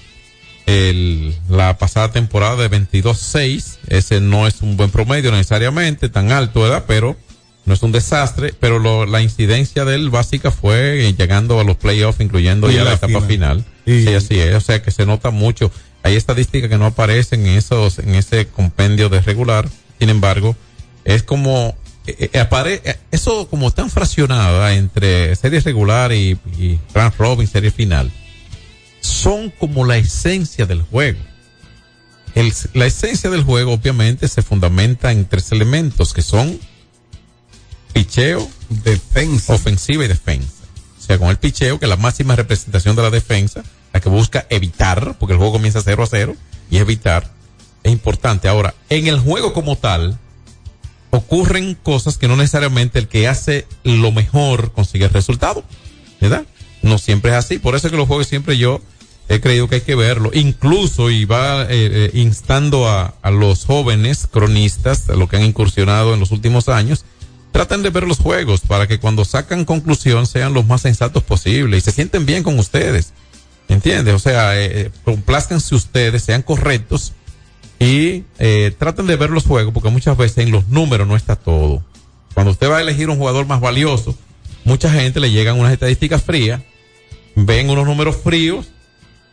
el, la pasada temporada de 22-6, ese no es un buen promedio necesariamente, tan alto, ¿verdad? Pero no es un desastre, pero lo- la incidencia de él básica fue llegando a los playoffs, incluyendo Y ya la, la etapa final. final. Sí, así es, o sea que se nota mucho. Hay estadísticas que no aparecen en esos, en ese compendio de regular. Sin embargo, es como, eh, eh, apare- eh, eso como tan fraccionada entre serie regular y, y round robin, serie final, son como la esencia del juego. El- la esencia del juego obviamente se fundamenta en tres elementos que son picheo, defensa, ofensiva y defensa. O sea, con el picheo, que es la máxima representación de la defensa, la que busca evitar, porque el juego comienza 0 a 0, y evitar es importante. Ahora, en el juego como tal, ocurren cosas que no necesariamente el que hace lo mejor consigue el resultado, ¿verdad? No siempre es así. Por eso es que los juegos siempre yo he creído que hay que verlo. Incluso, y va eh, eh, instando a, a los jóvenes cronistas, a los que han incursionado en los últimos años, traten de ver los juegos para que cuando sacan conclusión sean los más sensatos posibles y se sienten bien con ustedes. ¿Entiendes? O sea, eh, eh, ustedes, sean correctos y eh, traten de ver los juegos porque muchas veces en los números no está todo. Cuando usted va a elegir un jugador más valioso, mucha gente le llegan unas estadísticas frías, ven unos números fríos,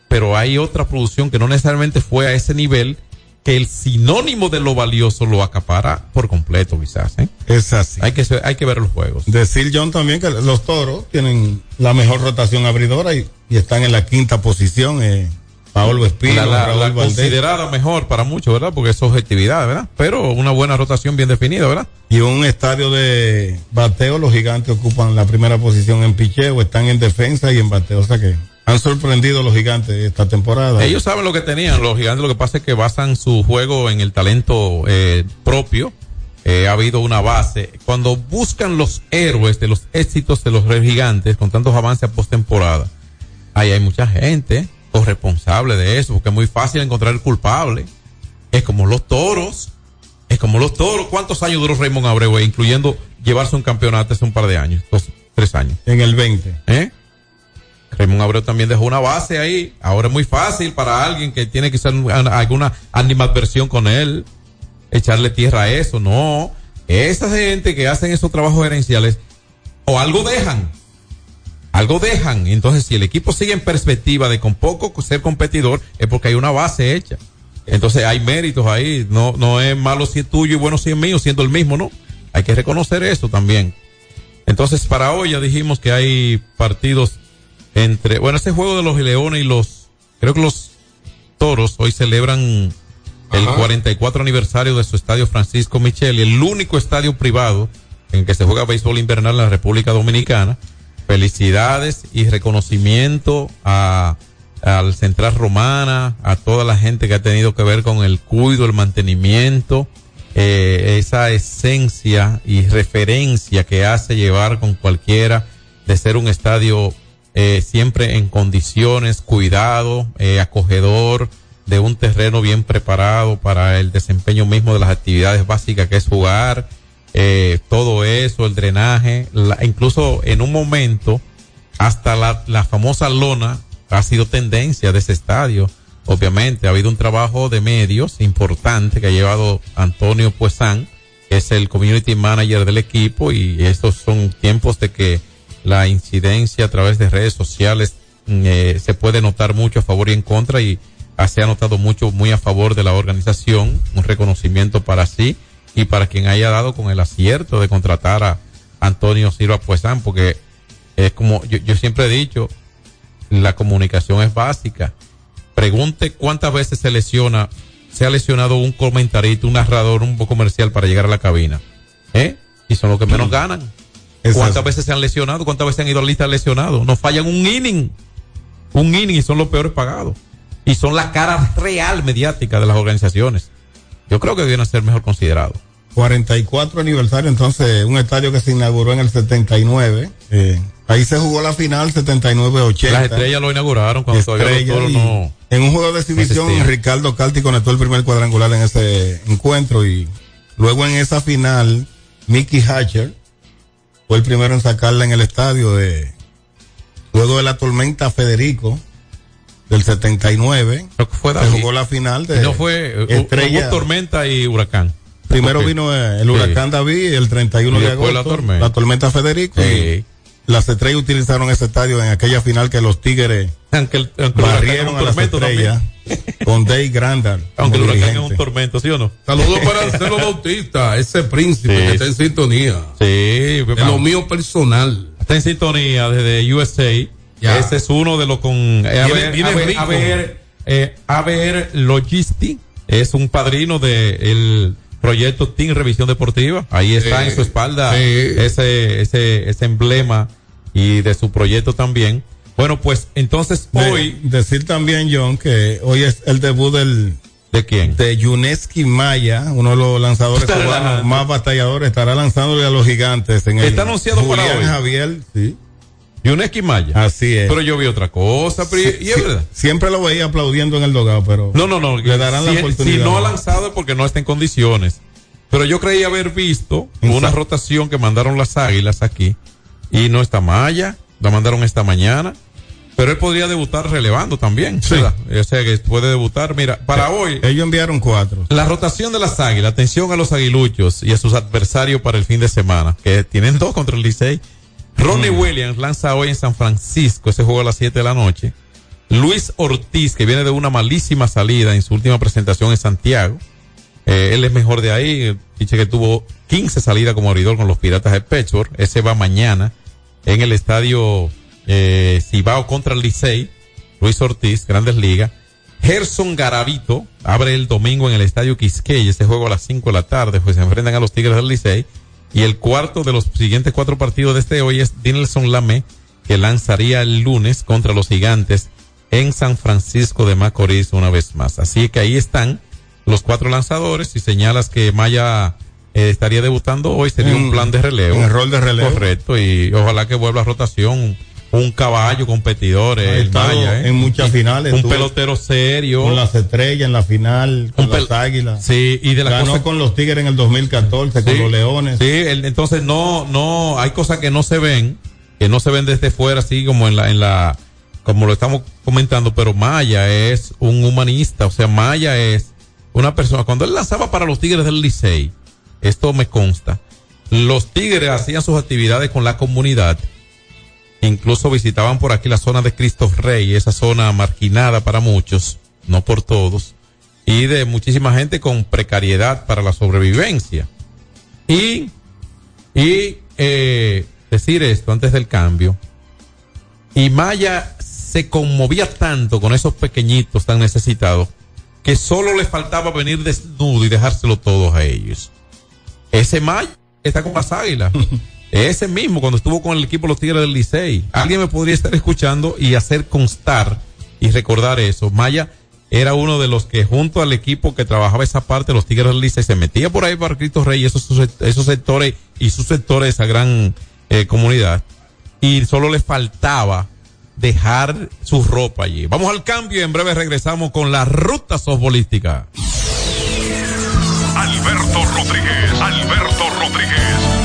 pero hay otra producción que no necesariamente fue a ese nivel que el sinónimo de lo valioso lo acapara por completo quizás. ¿eh? Es así. Hay que, hay que ver los juegos. Decir John también que los toros tienen la mejor rotación abridora y, y están en la quinta posición. Eh, Paolo Espino, la, la- Raúl la considerada mejor para muchos, ¿verdad? Porque es objetividad, ¿verdad? Pero una buena rotación bien definida, ¿verdad? Y un estadio de bateo, los gigantes ocupan la primera posición en picheo, están en defensa y en bateo. O sea que han sorprendido los gigantes esta temporada. Ellos saben lo que tenían, los gigantes, lo que pasa es que basan su juego en el talento eh, propio. Eh, ha habido una base. Cuando buscan los héroes de los éxitos de los gigantes con tantos avances a postemporada, ahí hay mucha gente corresponsable de eso, porque es muy fácil encontrar el culpable. Es como los toros. Es como los toros. ¿Cuántos años duró Raymond Abreu, incluyendo llevarse un campeonato hace un par de años? Dos, tres años. En el 20. ¿Eh? Raymond Abreu también dejó una base ahí. Ahora es muy fácil para alguien que tiene quizás alguna animadversión con él echarle tierra a eso. No. Esa gente que hacen esos trabajos gerenciales o algo dejan. Algo dejan. Entonces, si el equipo sigue en perspectiva de con poco ser competidor, es porque hay una base hecha. Entonces, hay méritos ahí. No, no es malo si es tuyo y bueno si es mío, siendo el mismo, ¿no? Hay que reconocer eso también. Entonces, para hoy ya dijimos que hay partidos entre, bueno, ese juego de los Leones y los, creo que los Toros hoy celebran el Ajá. 44 aniversario de su estadio Francisco Micheli, el único estadio privado en que se juega béisbol invernal en la República Dominicana. Felicidades y reconocimiento a, al Central Romana, a toda la gente que ha tenido que ver con el cuido, el mantenimiento, eh, esa esencia y referencia que hace llevar con cualquiera de ser un estadio eh, siempre en condiciones, cuidado, eh, acogedor, de un terreno bien preparado para el desempeño mismo de las actividades básicas que es jugar, eh, todo eso, el drenaje, la- incluso en un momento hasta la, la famosa lona ha sido tendencia de ese estadio. Obviamente ha habido un trabajo de medios importante que ha llevado Antonio Puesán, que es el community manager del equipo y estos son tiempos de que la incidencia a través de redes sociales mm, eh, se puede notar mucho a favor y en contra y ah, se ha notado mucho muy a favor de la organización, un reconocimiento para sí y para quien haya dado con el acierto de contratar a Antonio Silva Puesán, porque es como yo, yo siempre he dicho, la comunicación es básica. Pregunte cuántas veces se lesiona, se ha lesionado un comentarista, un narrador, un comercial para llegar a la cabina. ¿Eh? Y son los que menos ganan. ¿Cuántas veces se han lesionado? ¿Cuántas veces han ido a la lista lesionados? Nos fallan un inning. Un inning y son los peores pagados. Y son la cara real mediática de las organizaciones. Yo creo que deben ser mejor considerados. 44 aniversario, entonces, un estadio que se inauguró en el 79. eh, ahí se jugó la final 79-80. Las estrellas lo inauguraron cuando todavía los no. En un juego de exhibición. Ricardo Calti conectó el primer cuadrangular en ese encuentro y luego en esa final, Mickey Hatcher fue el primero en sacarla en el estadio de luego de la tormenta Federico del 79. fue se David. jugó la final de no fue Estrella. hubo tormenta y huracán. Primero vino el Sí. huracán David el 31 Y de agosto. la tormenta. Federico. Sí. y las estrellas utilizaron ese estadio en aquella final que los Tigres Aunque el, aunque el barrieron a las tormento estrellas con Dave Grandal. Aunque el huracán es un tormento, ¿sí o no? Saludos para Marcelo Bautista, ese príncipe Sí. que está en sintonía. Sí, De lo mío personal. Está en sintonía desde USA. Ya. Ese es uno de los con eh, a Viene- ver, viene a ver, rico. a ver, eh, a ver, Logisti es un padrino del proyecto Team Revisión Deportiva. Ahí está en su espalda ese, ese, ese emblema y de su proyecto también. Bueno, pues entonces De- hoy. decir también, John, que hoy es el debut del. ¿De quién? De Yuneski Maya, uno de los lanzadores cubanos más batalladores. Estará lanzándole a los gigantes en el. Está anunciado para hoy. Javier, sí. Yuneski Maya. Así es. Pero yo vi otra cosa, pero y- y es Sí, verdad. Siempre lo veía aplaudiendo en el dogado, pero. No, no, no. Le darán si, la oportunidad. Si no ha lanzado es porque no está en condiciones. Pero yo creí haber visto una rotación que mandaron las águilas aquí. Y no está Maya. La mandaron esta mañana. Pero él podría debutar relevando también. ¿verdad? O sea que puede debutar. Mira, para hoy. Ellos enviaron cuatro. La rotación de las águilas, atención a los aguiluchos y a sus adversarios para el fin de semana, que tienen dos contra el Licey. Ronnie Mm. Williams lanza hoy en San Francisco, ese juego a las 7 de la noche. Luis Ortiz, que viene de una malísima salida en su última presentación en Santiago. Eh, él es mejor de ahí, dice que tuvo 15 salidas como abridor con los Piratas de Pittsburgh. Ese va mañana en el estadio eh, Cibao contra el Licey. Luis Ortiz, Grandes Ligas. Gerson Garavito abre el domingo en el estadio Quisqueya, ese juego a las 5 de la tarde, pues se enfrentan a los Tigres del Licey. Y el cuarto de los siguientes cuatro partidos de este hoy es Dinelson Lamé, que lanzaría el lunes contra los Gigantes en San Francisco de Macorís una vez más. Así que ahí están los cuatro lanzadores. Si señalas que Maya eh, estaría debutando hoy, sería un plan de relevo. el rol de relevo. Correcto, y ojalá que vuelva a rotación. Un caballo competidor, el Maya, ¿eh? en muchas finales, Un pelotero serio. Con las estrellas en la final, con las águilas. Sí, y de la Ganó cosa- con los Tigres en el 2014, con los Leones. Sí, el- entonces no, no, hay cosas que no se ven, que no se ven desde fuera, así como en la, en la, como lo estamos comentando, pero Maya es un humanista, o sea, Maya es una persona, cuando él lanzaba para los Tigres del Licey, esto me consta, los Tigres hacían sus actividades con la comunidad, incluso visitaban por aquí la zona de Cristo Rey, esa zona marginada para muchos, no por todos, y de muchísima gente con precariedad para la sobrevivencia. Y, y eh, decir esto antes del cambio. Y Maya se conmovía tanto con esos pequeñitos tan necesitados que solo le faltaba venir desnudo y dejárselo todos a ellos. Ese Maya está con las águilas. Ese mismo, cuando estuvo con el equipo de los Tigres del Licey. Alguien me podría estar escuchando y hacer constar y recordar eso. Maya era uno de los que junto al equipo que trabajaba esa parte, los Tigres del Licey, se metía por ahí para Cristo Rey, esos, esos sectores y sus sectores de esa gran eh, comunidad. Y solo le faltaba dejar su ropa allí. Vamos al cambio y en breve regresamos con la ruta softbolística. Alberto Rodríguez, Alberto Rodríguez.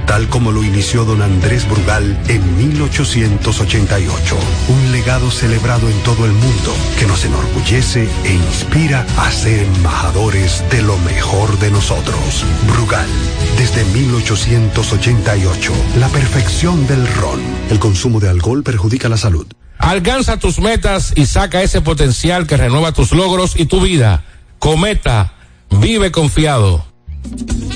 tal como lo inició don Andrés Brugal en 1888. Un legado celebrado en todo el mundo que nos enorgullece e inspira a ser embajadores de lo mejor de nosotros. Brugal, desde 1888, la perfección del ron. El consumo de alcohol perjudica la salud. Alcanza tus metas y saca ese potencial que renueva tus logros y tu vida. Cometa, vive confiado.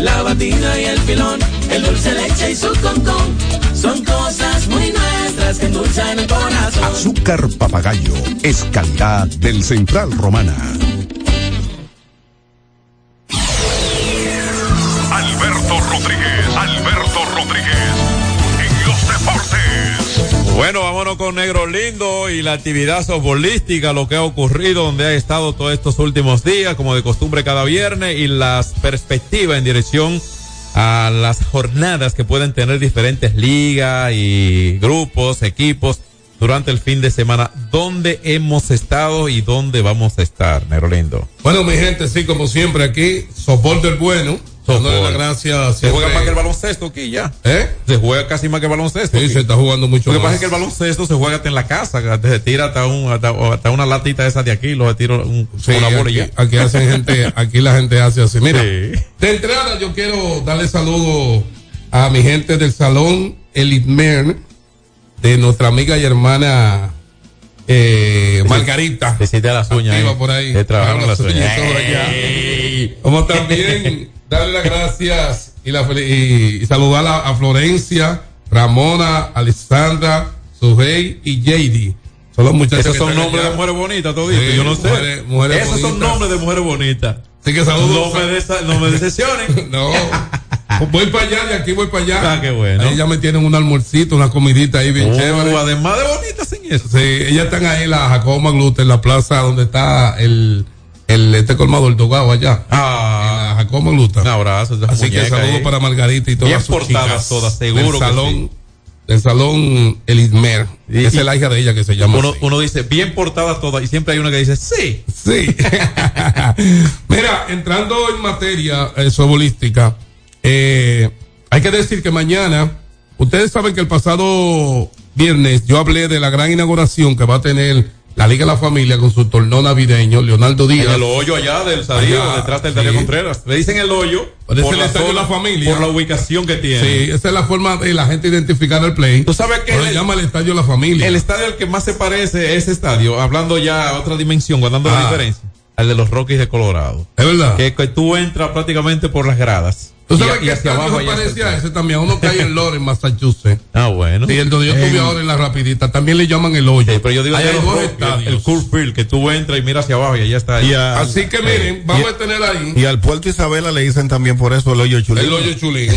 la batida y el filón, el dulce leche y su concón. Son cosas muy nuestras que endulzan el corazón. Azúcar papagayo es calidad del Central Romana. Alberto Rodríguez, Alberto Rodríguez, en los deportes. Bueno, con Negro Lindo y la actividad softbolística, lo que ha ocurrido, donde ha estado todos estos últimos días, como de costumbre cada viernes, y las perspectivas en dirección a las jornadas que pueden tener diferentes ligas y grupos, equipos durante el fin de semana. ¿Dónde hemos estado y dónde vamos a estar, Negro Lindo? Bueno, mi gente, sí, como siempre aquí, soporte el bueno. Dándole las gracias. Se juega más que el baloncesto aquí ya. ¿Eh? Se juega casi más que el baloncesto. Sí, se está jugando mucho Lo que más. pasa es que el baloncesto se juega hasta en la casa, se tira hasta, un, hasta, hasta una latita esa de aquí, lo tiro un, Sí, una bola y aquí, ya. aquí hacen gente, aquí la gente hace así. Mira, Sí. de entrada yo quiero darle saludo a mi gente del salón Elitmer, de nuestra amiga y hermana eh, Margarita. Te las uñas. Eh. por ahí. Te trabajaron las uñas. Como también darle las gracias y, la, y, y saludar a, a Florencia, Ramona, Alexandra, Sujei y JD. Son los muchachos Esos son nombres allá. de mujeres bonitas, todito. Sí, yo no sé. mujeres- Esos son nombres de mujeres bonitas. Así que saludos. No me, desa- no me decepcionen. No. Voy para allá, de aquí voy para allá. Ah, qué bueno. Ahí ya me tienen un almuercito, una comidita ahí bien Oh, chévere. además de bonitas en eso. Sí, ellas están ahí en la Jacobo Maglute, en la plaza donde está el, el este colmado, el Dogado allá. Ah. En Jacobo Maglute. Un abrazo. Así que saludos para Margarita y todas Bien sus portadas chicas todas, seguro del que salón, sí. del salón Elitmer. Y- Esa y- es la hija de ella que se llama Uno, así. uno dice bien portadas todas y siempre hay una que dice sí. Sí. Mira, entrando en materia eh, sobolística, eh, hay que decir que mañana, ustedes saben que el pasado viernes yo hablé de la gran inauguración que va a tener la Liga de la Familia con su torneo navideño, Leonardo Díaz. En el hoyo allá del Allá, detrás del sí. Darío Contreras. Le dicen el hoyo Parece por el la, zona- la familia. por la ubicación que tiene. Sí, esa es la forma de la gente identificar el play. Tú sabes que Pero se el- llama el estadio de la familia. El estadio al que más se parece a ese estadio, hablando ya a otra dimensión, guardando la Ah. diferencia, al de los Rockies de Colorado. es verdad. Que, que tú entras prácticamente por las gradas. Tú Y- sabes y que hacia estadio abajo se el parece a ese también, a uno que hay en Lawrence, Massachusetts. Ah, bueno. Sí, el donde yo estuve En- ahora en la rapidita, también le llaman el hoyo. Sí, pero yo digo hay dos estadios. el Cool Field, que tú entras y miras hacia abajo y allá está. Y a- Así que miren, vamos a tener ahí Y al puerto Isabela le dicen también por eso el hoyo chulín. el hoyo chulín.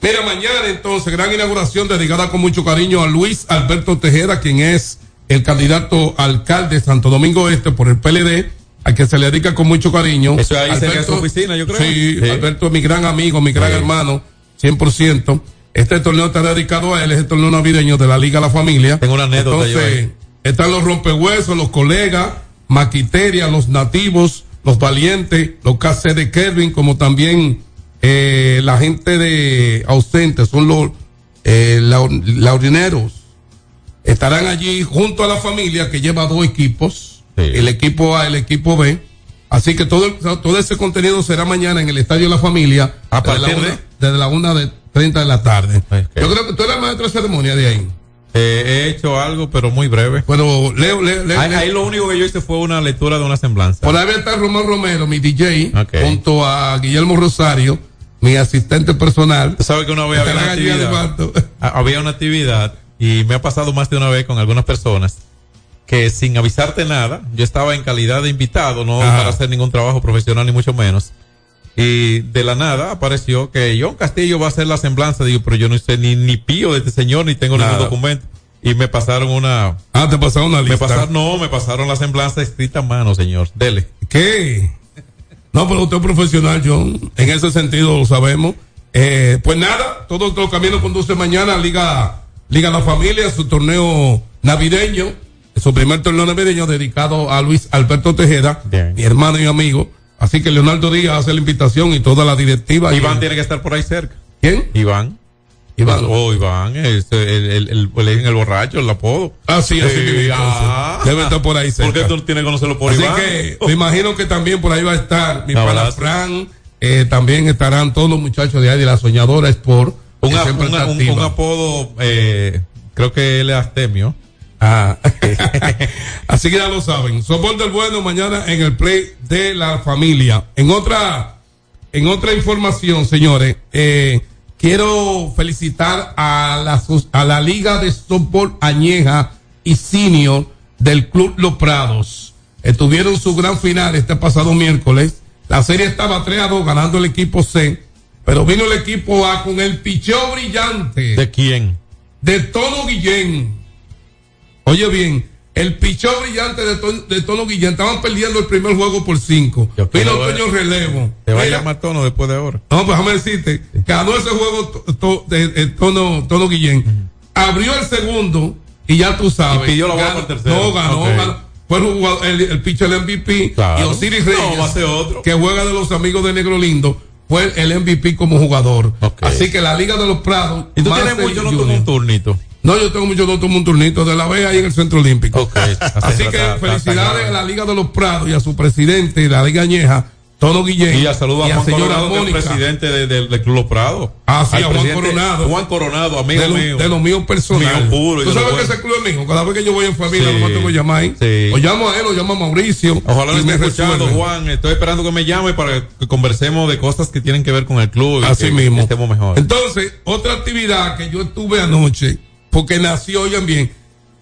Mira, mañana entonces, gran inauguración dedicada con mucho cariño a Luis Alberto Tejera, quien es el candidato alcalde de Santo Domingo Este por el PLD, a quien se le dedica con mucho cariño. Eso ahí de su oficina, yo creo. Sí, Sí. Alberto es mi gran amigo, mi gran Sí. hermano, 100%. Este torneo está dedicado a él, es el torneo navideño de la Liga La Familia. Tengo una anécdota Entonces, están los rompehuesos, los colegas, Maquiteria, los nativos, los valientes, los KC de Kelvin, como también eh, la gente de ausentes, son los eh, lau- laurineros. Estarán allí junto a la familia que lleva dos equipos, el equipo A el equipo B. Así que todo, todo ese contenido será mañana en el Estadio de la Familia. ¿A desde la partir una- de? Desde la una de 30 de la tarde. Yo creo que tú eres maestro de ceremonia de ahí. Eh, he hecho algo, pero muy breve. Bueno, leo, leo, leo. Ahí, ahí lo único que yo hice fue una lectura de una semblanza. Por ahí está Román Romero, mi DJ, junto a Guillermo Rosario, mi asistente personal. Sabes que una vez había una actividad. Había una actividad y me ha pasado más de una vez con algunas personas que sin avisarte nada, yo estaba en calidad de invitado, no Ajá. para hacer ningún trabajo profesional ni mucho menos. Y de la nada apareció que John Castillo va a hacer la semblanza. Digo, pero yo no sé ni, ni pío de este señor, ni tengo Nada. ningún documento. Y me pasaron una. Ah, te pasaron una Me lista. pasaron, no, me pasaron la semblanza escrita a mano, señor. Dele. ¿Qué? No, pero usted es profesional, John. En ese sentido lo sabemos. Eh, pues nada, todos los caminos conduce mañana a Liga, Liga La Familia, su torneo navideño, su primer torneo navideño dedicado a Luis Alberto Tejeda, mi hermano y amigo. Así que Leonardo Díaz hace la invitación y toda la directiva. Iván Y- tiene que estar por ahí cerca. ¿Quién? Iván. Iván. Oh, Iván, es el, el, el, el, borracho, el apodo. Ah, sí, así que ah. debe estar por ahí cerca. ¿Por qué tú tienes que conocerlo por Así Iván? que me imagino que también por ahí va a estar mi pana. Fran, eh, también estarán todos los muchachos de ahí de la Soñadora Sport. Un, un- un apodo, eh, creo que él es Astemio. Ah. Así que ya lo saben. Soporte del bueno mañana en el play de la familia. En otra, en otra información, señores, eh, quiero felicitar a la, sus- a la Liga de Softball Añeja y Senior del Club Los Prados. Eh, tuvieron su gran final este pasado miércoles. La serie estaba 3 a 2 ganando el equipo C, pero vino el equipo A con el picheo brillante. ¿De quién? De Tono Guillén. Oye bien, el pichón brillante de, Tono- de Tono Guillén estaban perdiendo el primer juego por cinco. Vino. Toño Relevo. Te va a llamar tono después de ahora. no, pues déjame decirte, ganó ese juego to- de, de tono, tono Guillén. Abrió el segundo y ya tú sabes. Y pidió la bola Ganó- tercero. No, ganó, ganó. Fue el, jugador- el, pitcher del MVP Claro. y Osiris No, Reyes, va a ser otro. que juega de los amigos de Negro Lindo, fue el MVP como jugador. Así que la Liga de los Prados. Y tú tienes mucho, no un turnito. No, yo tengo mucho, no tomo un turnito de la B ahí en el Centro Olímpico. Así está- que felicidades a la Liga de los Prados y a su presidente de la Liga Añeja, Tono Guillén. Y a saludo a y Juan Coronado, que es Mónica. presidente de- del Club Los Prados. Ah, sí, Al a Juan Coronado. Juan Coronado, amigo de, lo, mío. de lo mío personal. Mío puro y Tú lo sabes que ese club es mío. Cada vez que yo voy en familia, Sí. nomás tengo que llamar ahí. Sí. O llamo a él, o llamo a Mauricio. Ojalá lo y esté escuchando. Juan. Estoy esperando que me llame para que conversemos de cosas que tienen que ver con el club. y Así que mismo. Estemos mejor. Entonces, otra actividad que yo tuve anoche, porque nació, oigan bien,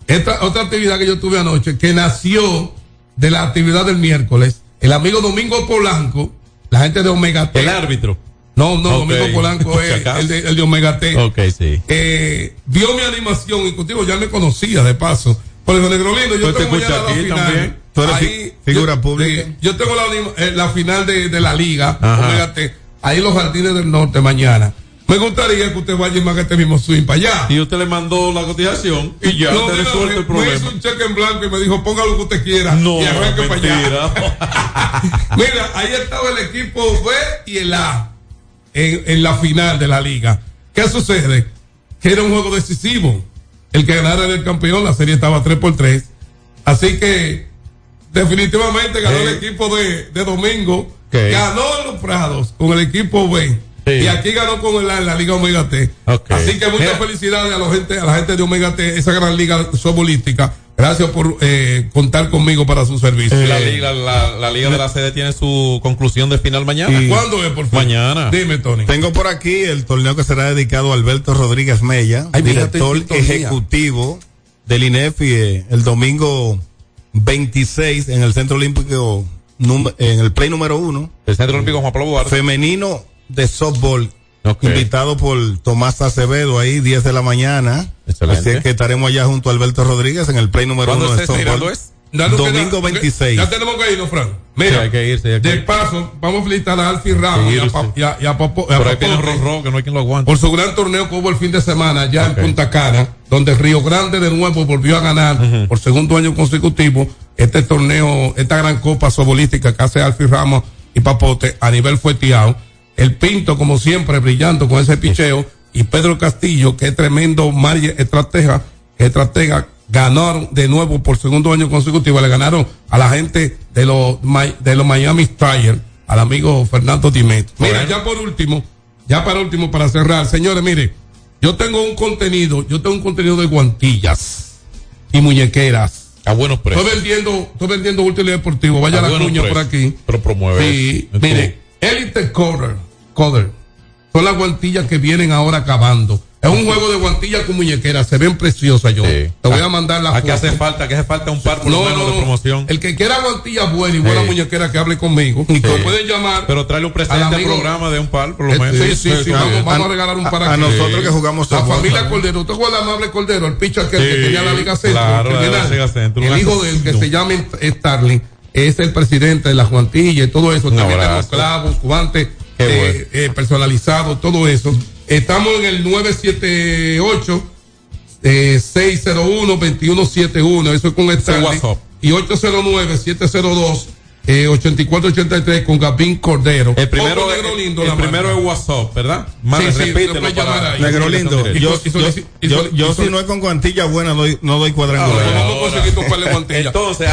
esta otra actividad que yo tuve anoche, que nació de la actividad del miércoles, el amigo Domingo Polanco, la gente de Omega T. El árbitro. No, no. Domingo Polanco es el de, el de Omega T. Ok, sí. Eh, vio mi animación y contigo ya me conocía de paso. Por eso, Negro Lindo, yo Pues te tengo mañana la final. también. Tú eres Ahí, fi- figura yo- pública. sí, yo tengo la, eh, la final de, de la liga, Ajá. Omega T, ahí en los jardines del norte mañana. Me gustaría que usted vaya y me haga este mismo swing para allá. Y usted le mandó la cotización y ya No, te mira, resuelve el me problema. hizo un cheque en blanco y me dijo, ponga lo que usted quiera No, y arranque para allá. Mira, ahí estaba el equipo B y el A en, en la final de la liga. ¿Qué sucede? Que era un juego decisivo. El que ganara era el campeón, la serie estaba 3 por 3. Así que definitivamente ganó el equipo de, de Domingo. Ganó los Prados con el equipo B. Y aquí ganó con el A en la Liga Omega T. Así que muchas Mira. felicidades a la gente, a la gente de Omega T, esa gran liga sobolística. Gracias por eh, contar conmigo para su servicio. La liga, la, la liga de la sede tiene su conclusión de final mañana. ¿Y ¿Cuándo es, por favor? Mañana. Dime, Tony. Tengo por aquí el torneo que será dedicado a Alberto Rodríguez Mella, Ay, director ejecutivo del INEFI, eh, el domingo 26 en el Centro Olímpico, en el play número uno, El Centro Olímpico Juan Pablo Duarte. femenino de softball. invitado por Tomás Acevedo ahí, 10 de la mañana. Excelente. Así es que estaremos allá junto a Alberto Rodríguez en el play número ¿Cuándo uno de girando es? Domingo que- 26. Ya tenemos que irnos, Fran. Sí, Mira, hay que irse. hay que de paso, vamos a felicitar a Alfie Ramos y a. Pa- y a- y a Popo- a Por ahí viene Popote Rorro, que no hay quien lo aguante. por su gran torneo que hubo el fin de semana ya en Punta Cana, donde Río Grande de nuevo volvió a ganar por segundo año consecutivo este torneo, esta gran copa sobolística que hace Alfie Ramos y Papote a nivel fueteado. El Pinto, como siempre, brillando con ese picheo. Y Pedro Castillo, que es tremendo estratega, estratega, ganaron de nuevo por segundo año consecutivo. Le ganaron a la gente de los, de los Miami Stryers, al amigo Fernando Dimet. Mira, Bueno. ya por último, ya para último, para cerrar, señores, mire, yo tengo un contenido, yo tengo un contenido de guantillas y muñequeras. A buenos precios. Estoy vendiendo, estoy vendiendo útiles deportivos. Vaya A la cuña por aquí. Pero promueve. Sí, mire, Elite Coder, Coder, son las guantillas que vienen ahora acabando. Es un juego de guantillas con muñequeras, se ven preciosas yo. Sí. Te voy a mandar la ¿A qué foto. hace falta? ¿Qué hace falta un par por lo No, menos no, de promoción? El que quiera guantillas buenas y buena Sí. muñequera que hable conmigo. Y que Sí. lo pueden llamar. Pero tráele un presente Al al amigo- programa de un par, por lo Eh, menos. Sí, sí, sí, a- vamos, vamos a a- regalar un a- para a aquí. nosotros que jugamos La familia. Cordero. ¿Usted acuerda amable Cordero? El pitcher que, que tenía la Liga Centro. claro, la criminal. Liga Centro, El hijo del que se llama Starling es el presidente de la Juantilla y todo eso. También abrazo. tenemos clavos, guantes eh, eh, personalizados, todo eso. Estamos en el 978 eh, 601-2171, eso es con Starling. WhatsApp. Y 809-702 eh, 8483 con Gabín Cordero. El primero, Otro es, negro lindo, el la primero es WhatsApp, ¿verdad? Más, Sí, sí, repítelo lo puedes para- llamar ahí. Negro lindo, yo, yo, yo, yo si no es con cuantilla buena, doy- no doy Ah, cuadrangular. bueno, vamos a par de. Entonces,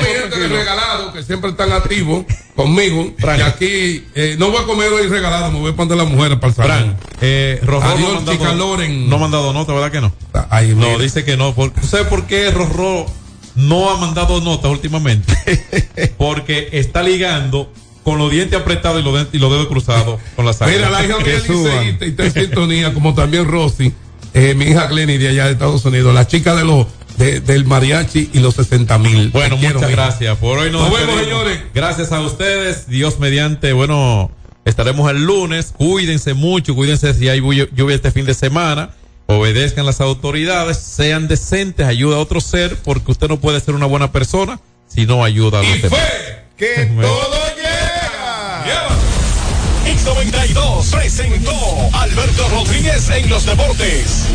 mi gente de regalado que siempre están activos conmigo. Fran. Y aquí eh, no voy a comer hoy regalado, me voy a poner las mujeres para el salón. Eh, Rorró Adiós, no mandado- chica Loren. No ha mandado nota, ¿verdad que no? Ay, No, dice que no. Por, ¿Sabe por qué Rorró no ha mandado nota últimamente? Porque está ligando con los dientes apretados y los, dentes- y los dedos cruzados con la sangre. Mira, la hija Que es suban. liceísta y está en sintonía, como también Rosy, eh, mi hija Glenny de allá de Estados Unidos, la chica de los de- del mariachi y los 60 mil. Bueno, Te muchas gracias. Por hoy nos, Nos vemos, señores. Gracias a ustedes. Dios mediante, bueno, estaremos el lunes. Cuídense mucho, cuídense si hay lluvia este fin de semana. Obedezcan las autoridades, sean decentes, ayuda a otro ser, porque usted no puede ser una buena persona si no ayuda a los Y demás. fe. Que todo llega. X92 presentó Alberto Rodríguez en los deportes.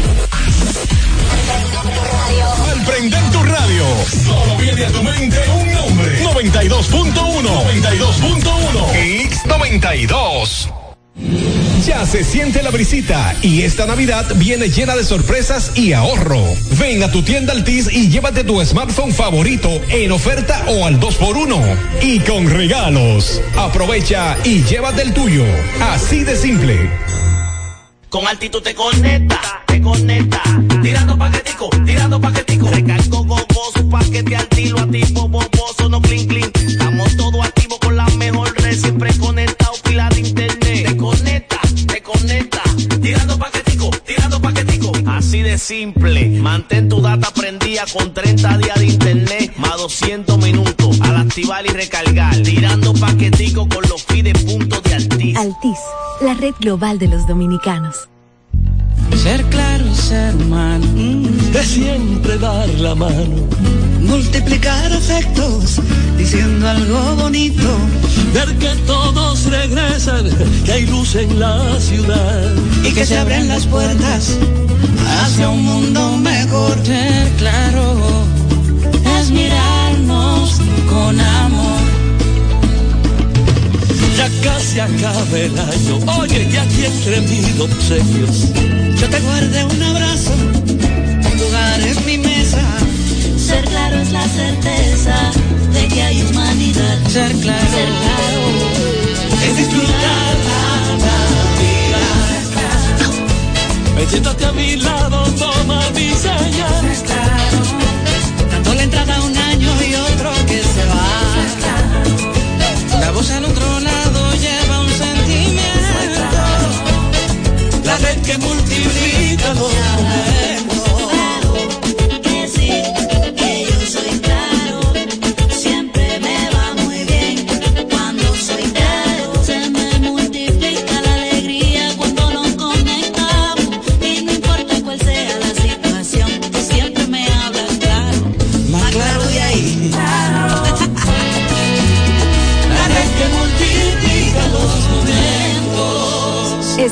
Al prender tu radio, solo viene a tu mente un nombre. 92.1. 92.1. X92. Ya se siente la brisita y esta Navidad viene llena de sorpresas y ahorro. Ven a tu tienda Altis y llévate tu smartphone favorito en oferta o al 2x1 y con regalos. Aprovecha y llévate el tuyo. Así de simple. Con altitud te conecta, te conecta. Tirando paquetico, tirando paquetico. Recargo gogoso, paquete altilo, activo, boboso, no clean clean. Estamos todos activos con 30 días de internet, más 200 minutos. Al activar y recargar. Tirando paquetico con los fides puntos de Altis. Altis, la red global de los dominicanos. Ser claro y ser humano. De siempre dar la mano. Multiplicar afectos. Diciendo algo bonito. Ver que todos regresan. Que hay luz en la ciudad. Y que se abren las puertas. Hacia un mundo mejor. Ser claro. Es mirarnos con amor. Ya casi acaba el año. Oye, ya aquí entre mis obsequios. Yo te guardé un abrazo. Un lugar en mi mesa. Ser claro es la certeza de que hay humanidad. Ser claro. Ser claro. Es disfrutar Metiéndote a mi lado, toma mi señal.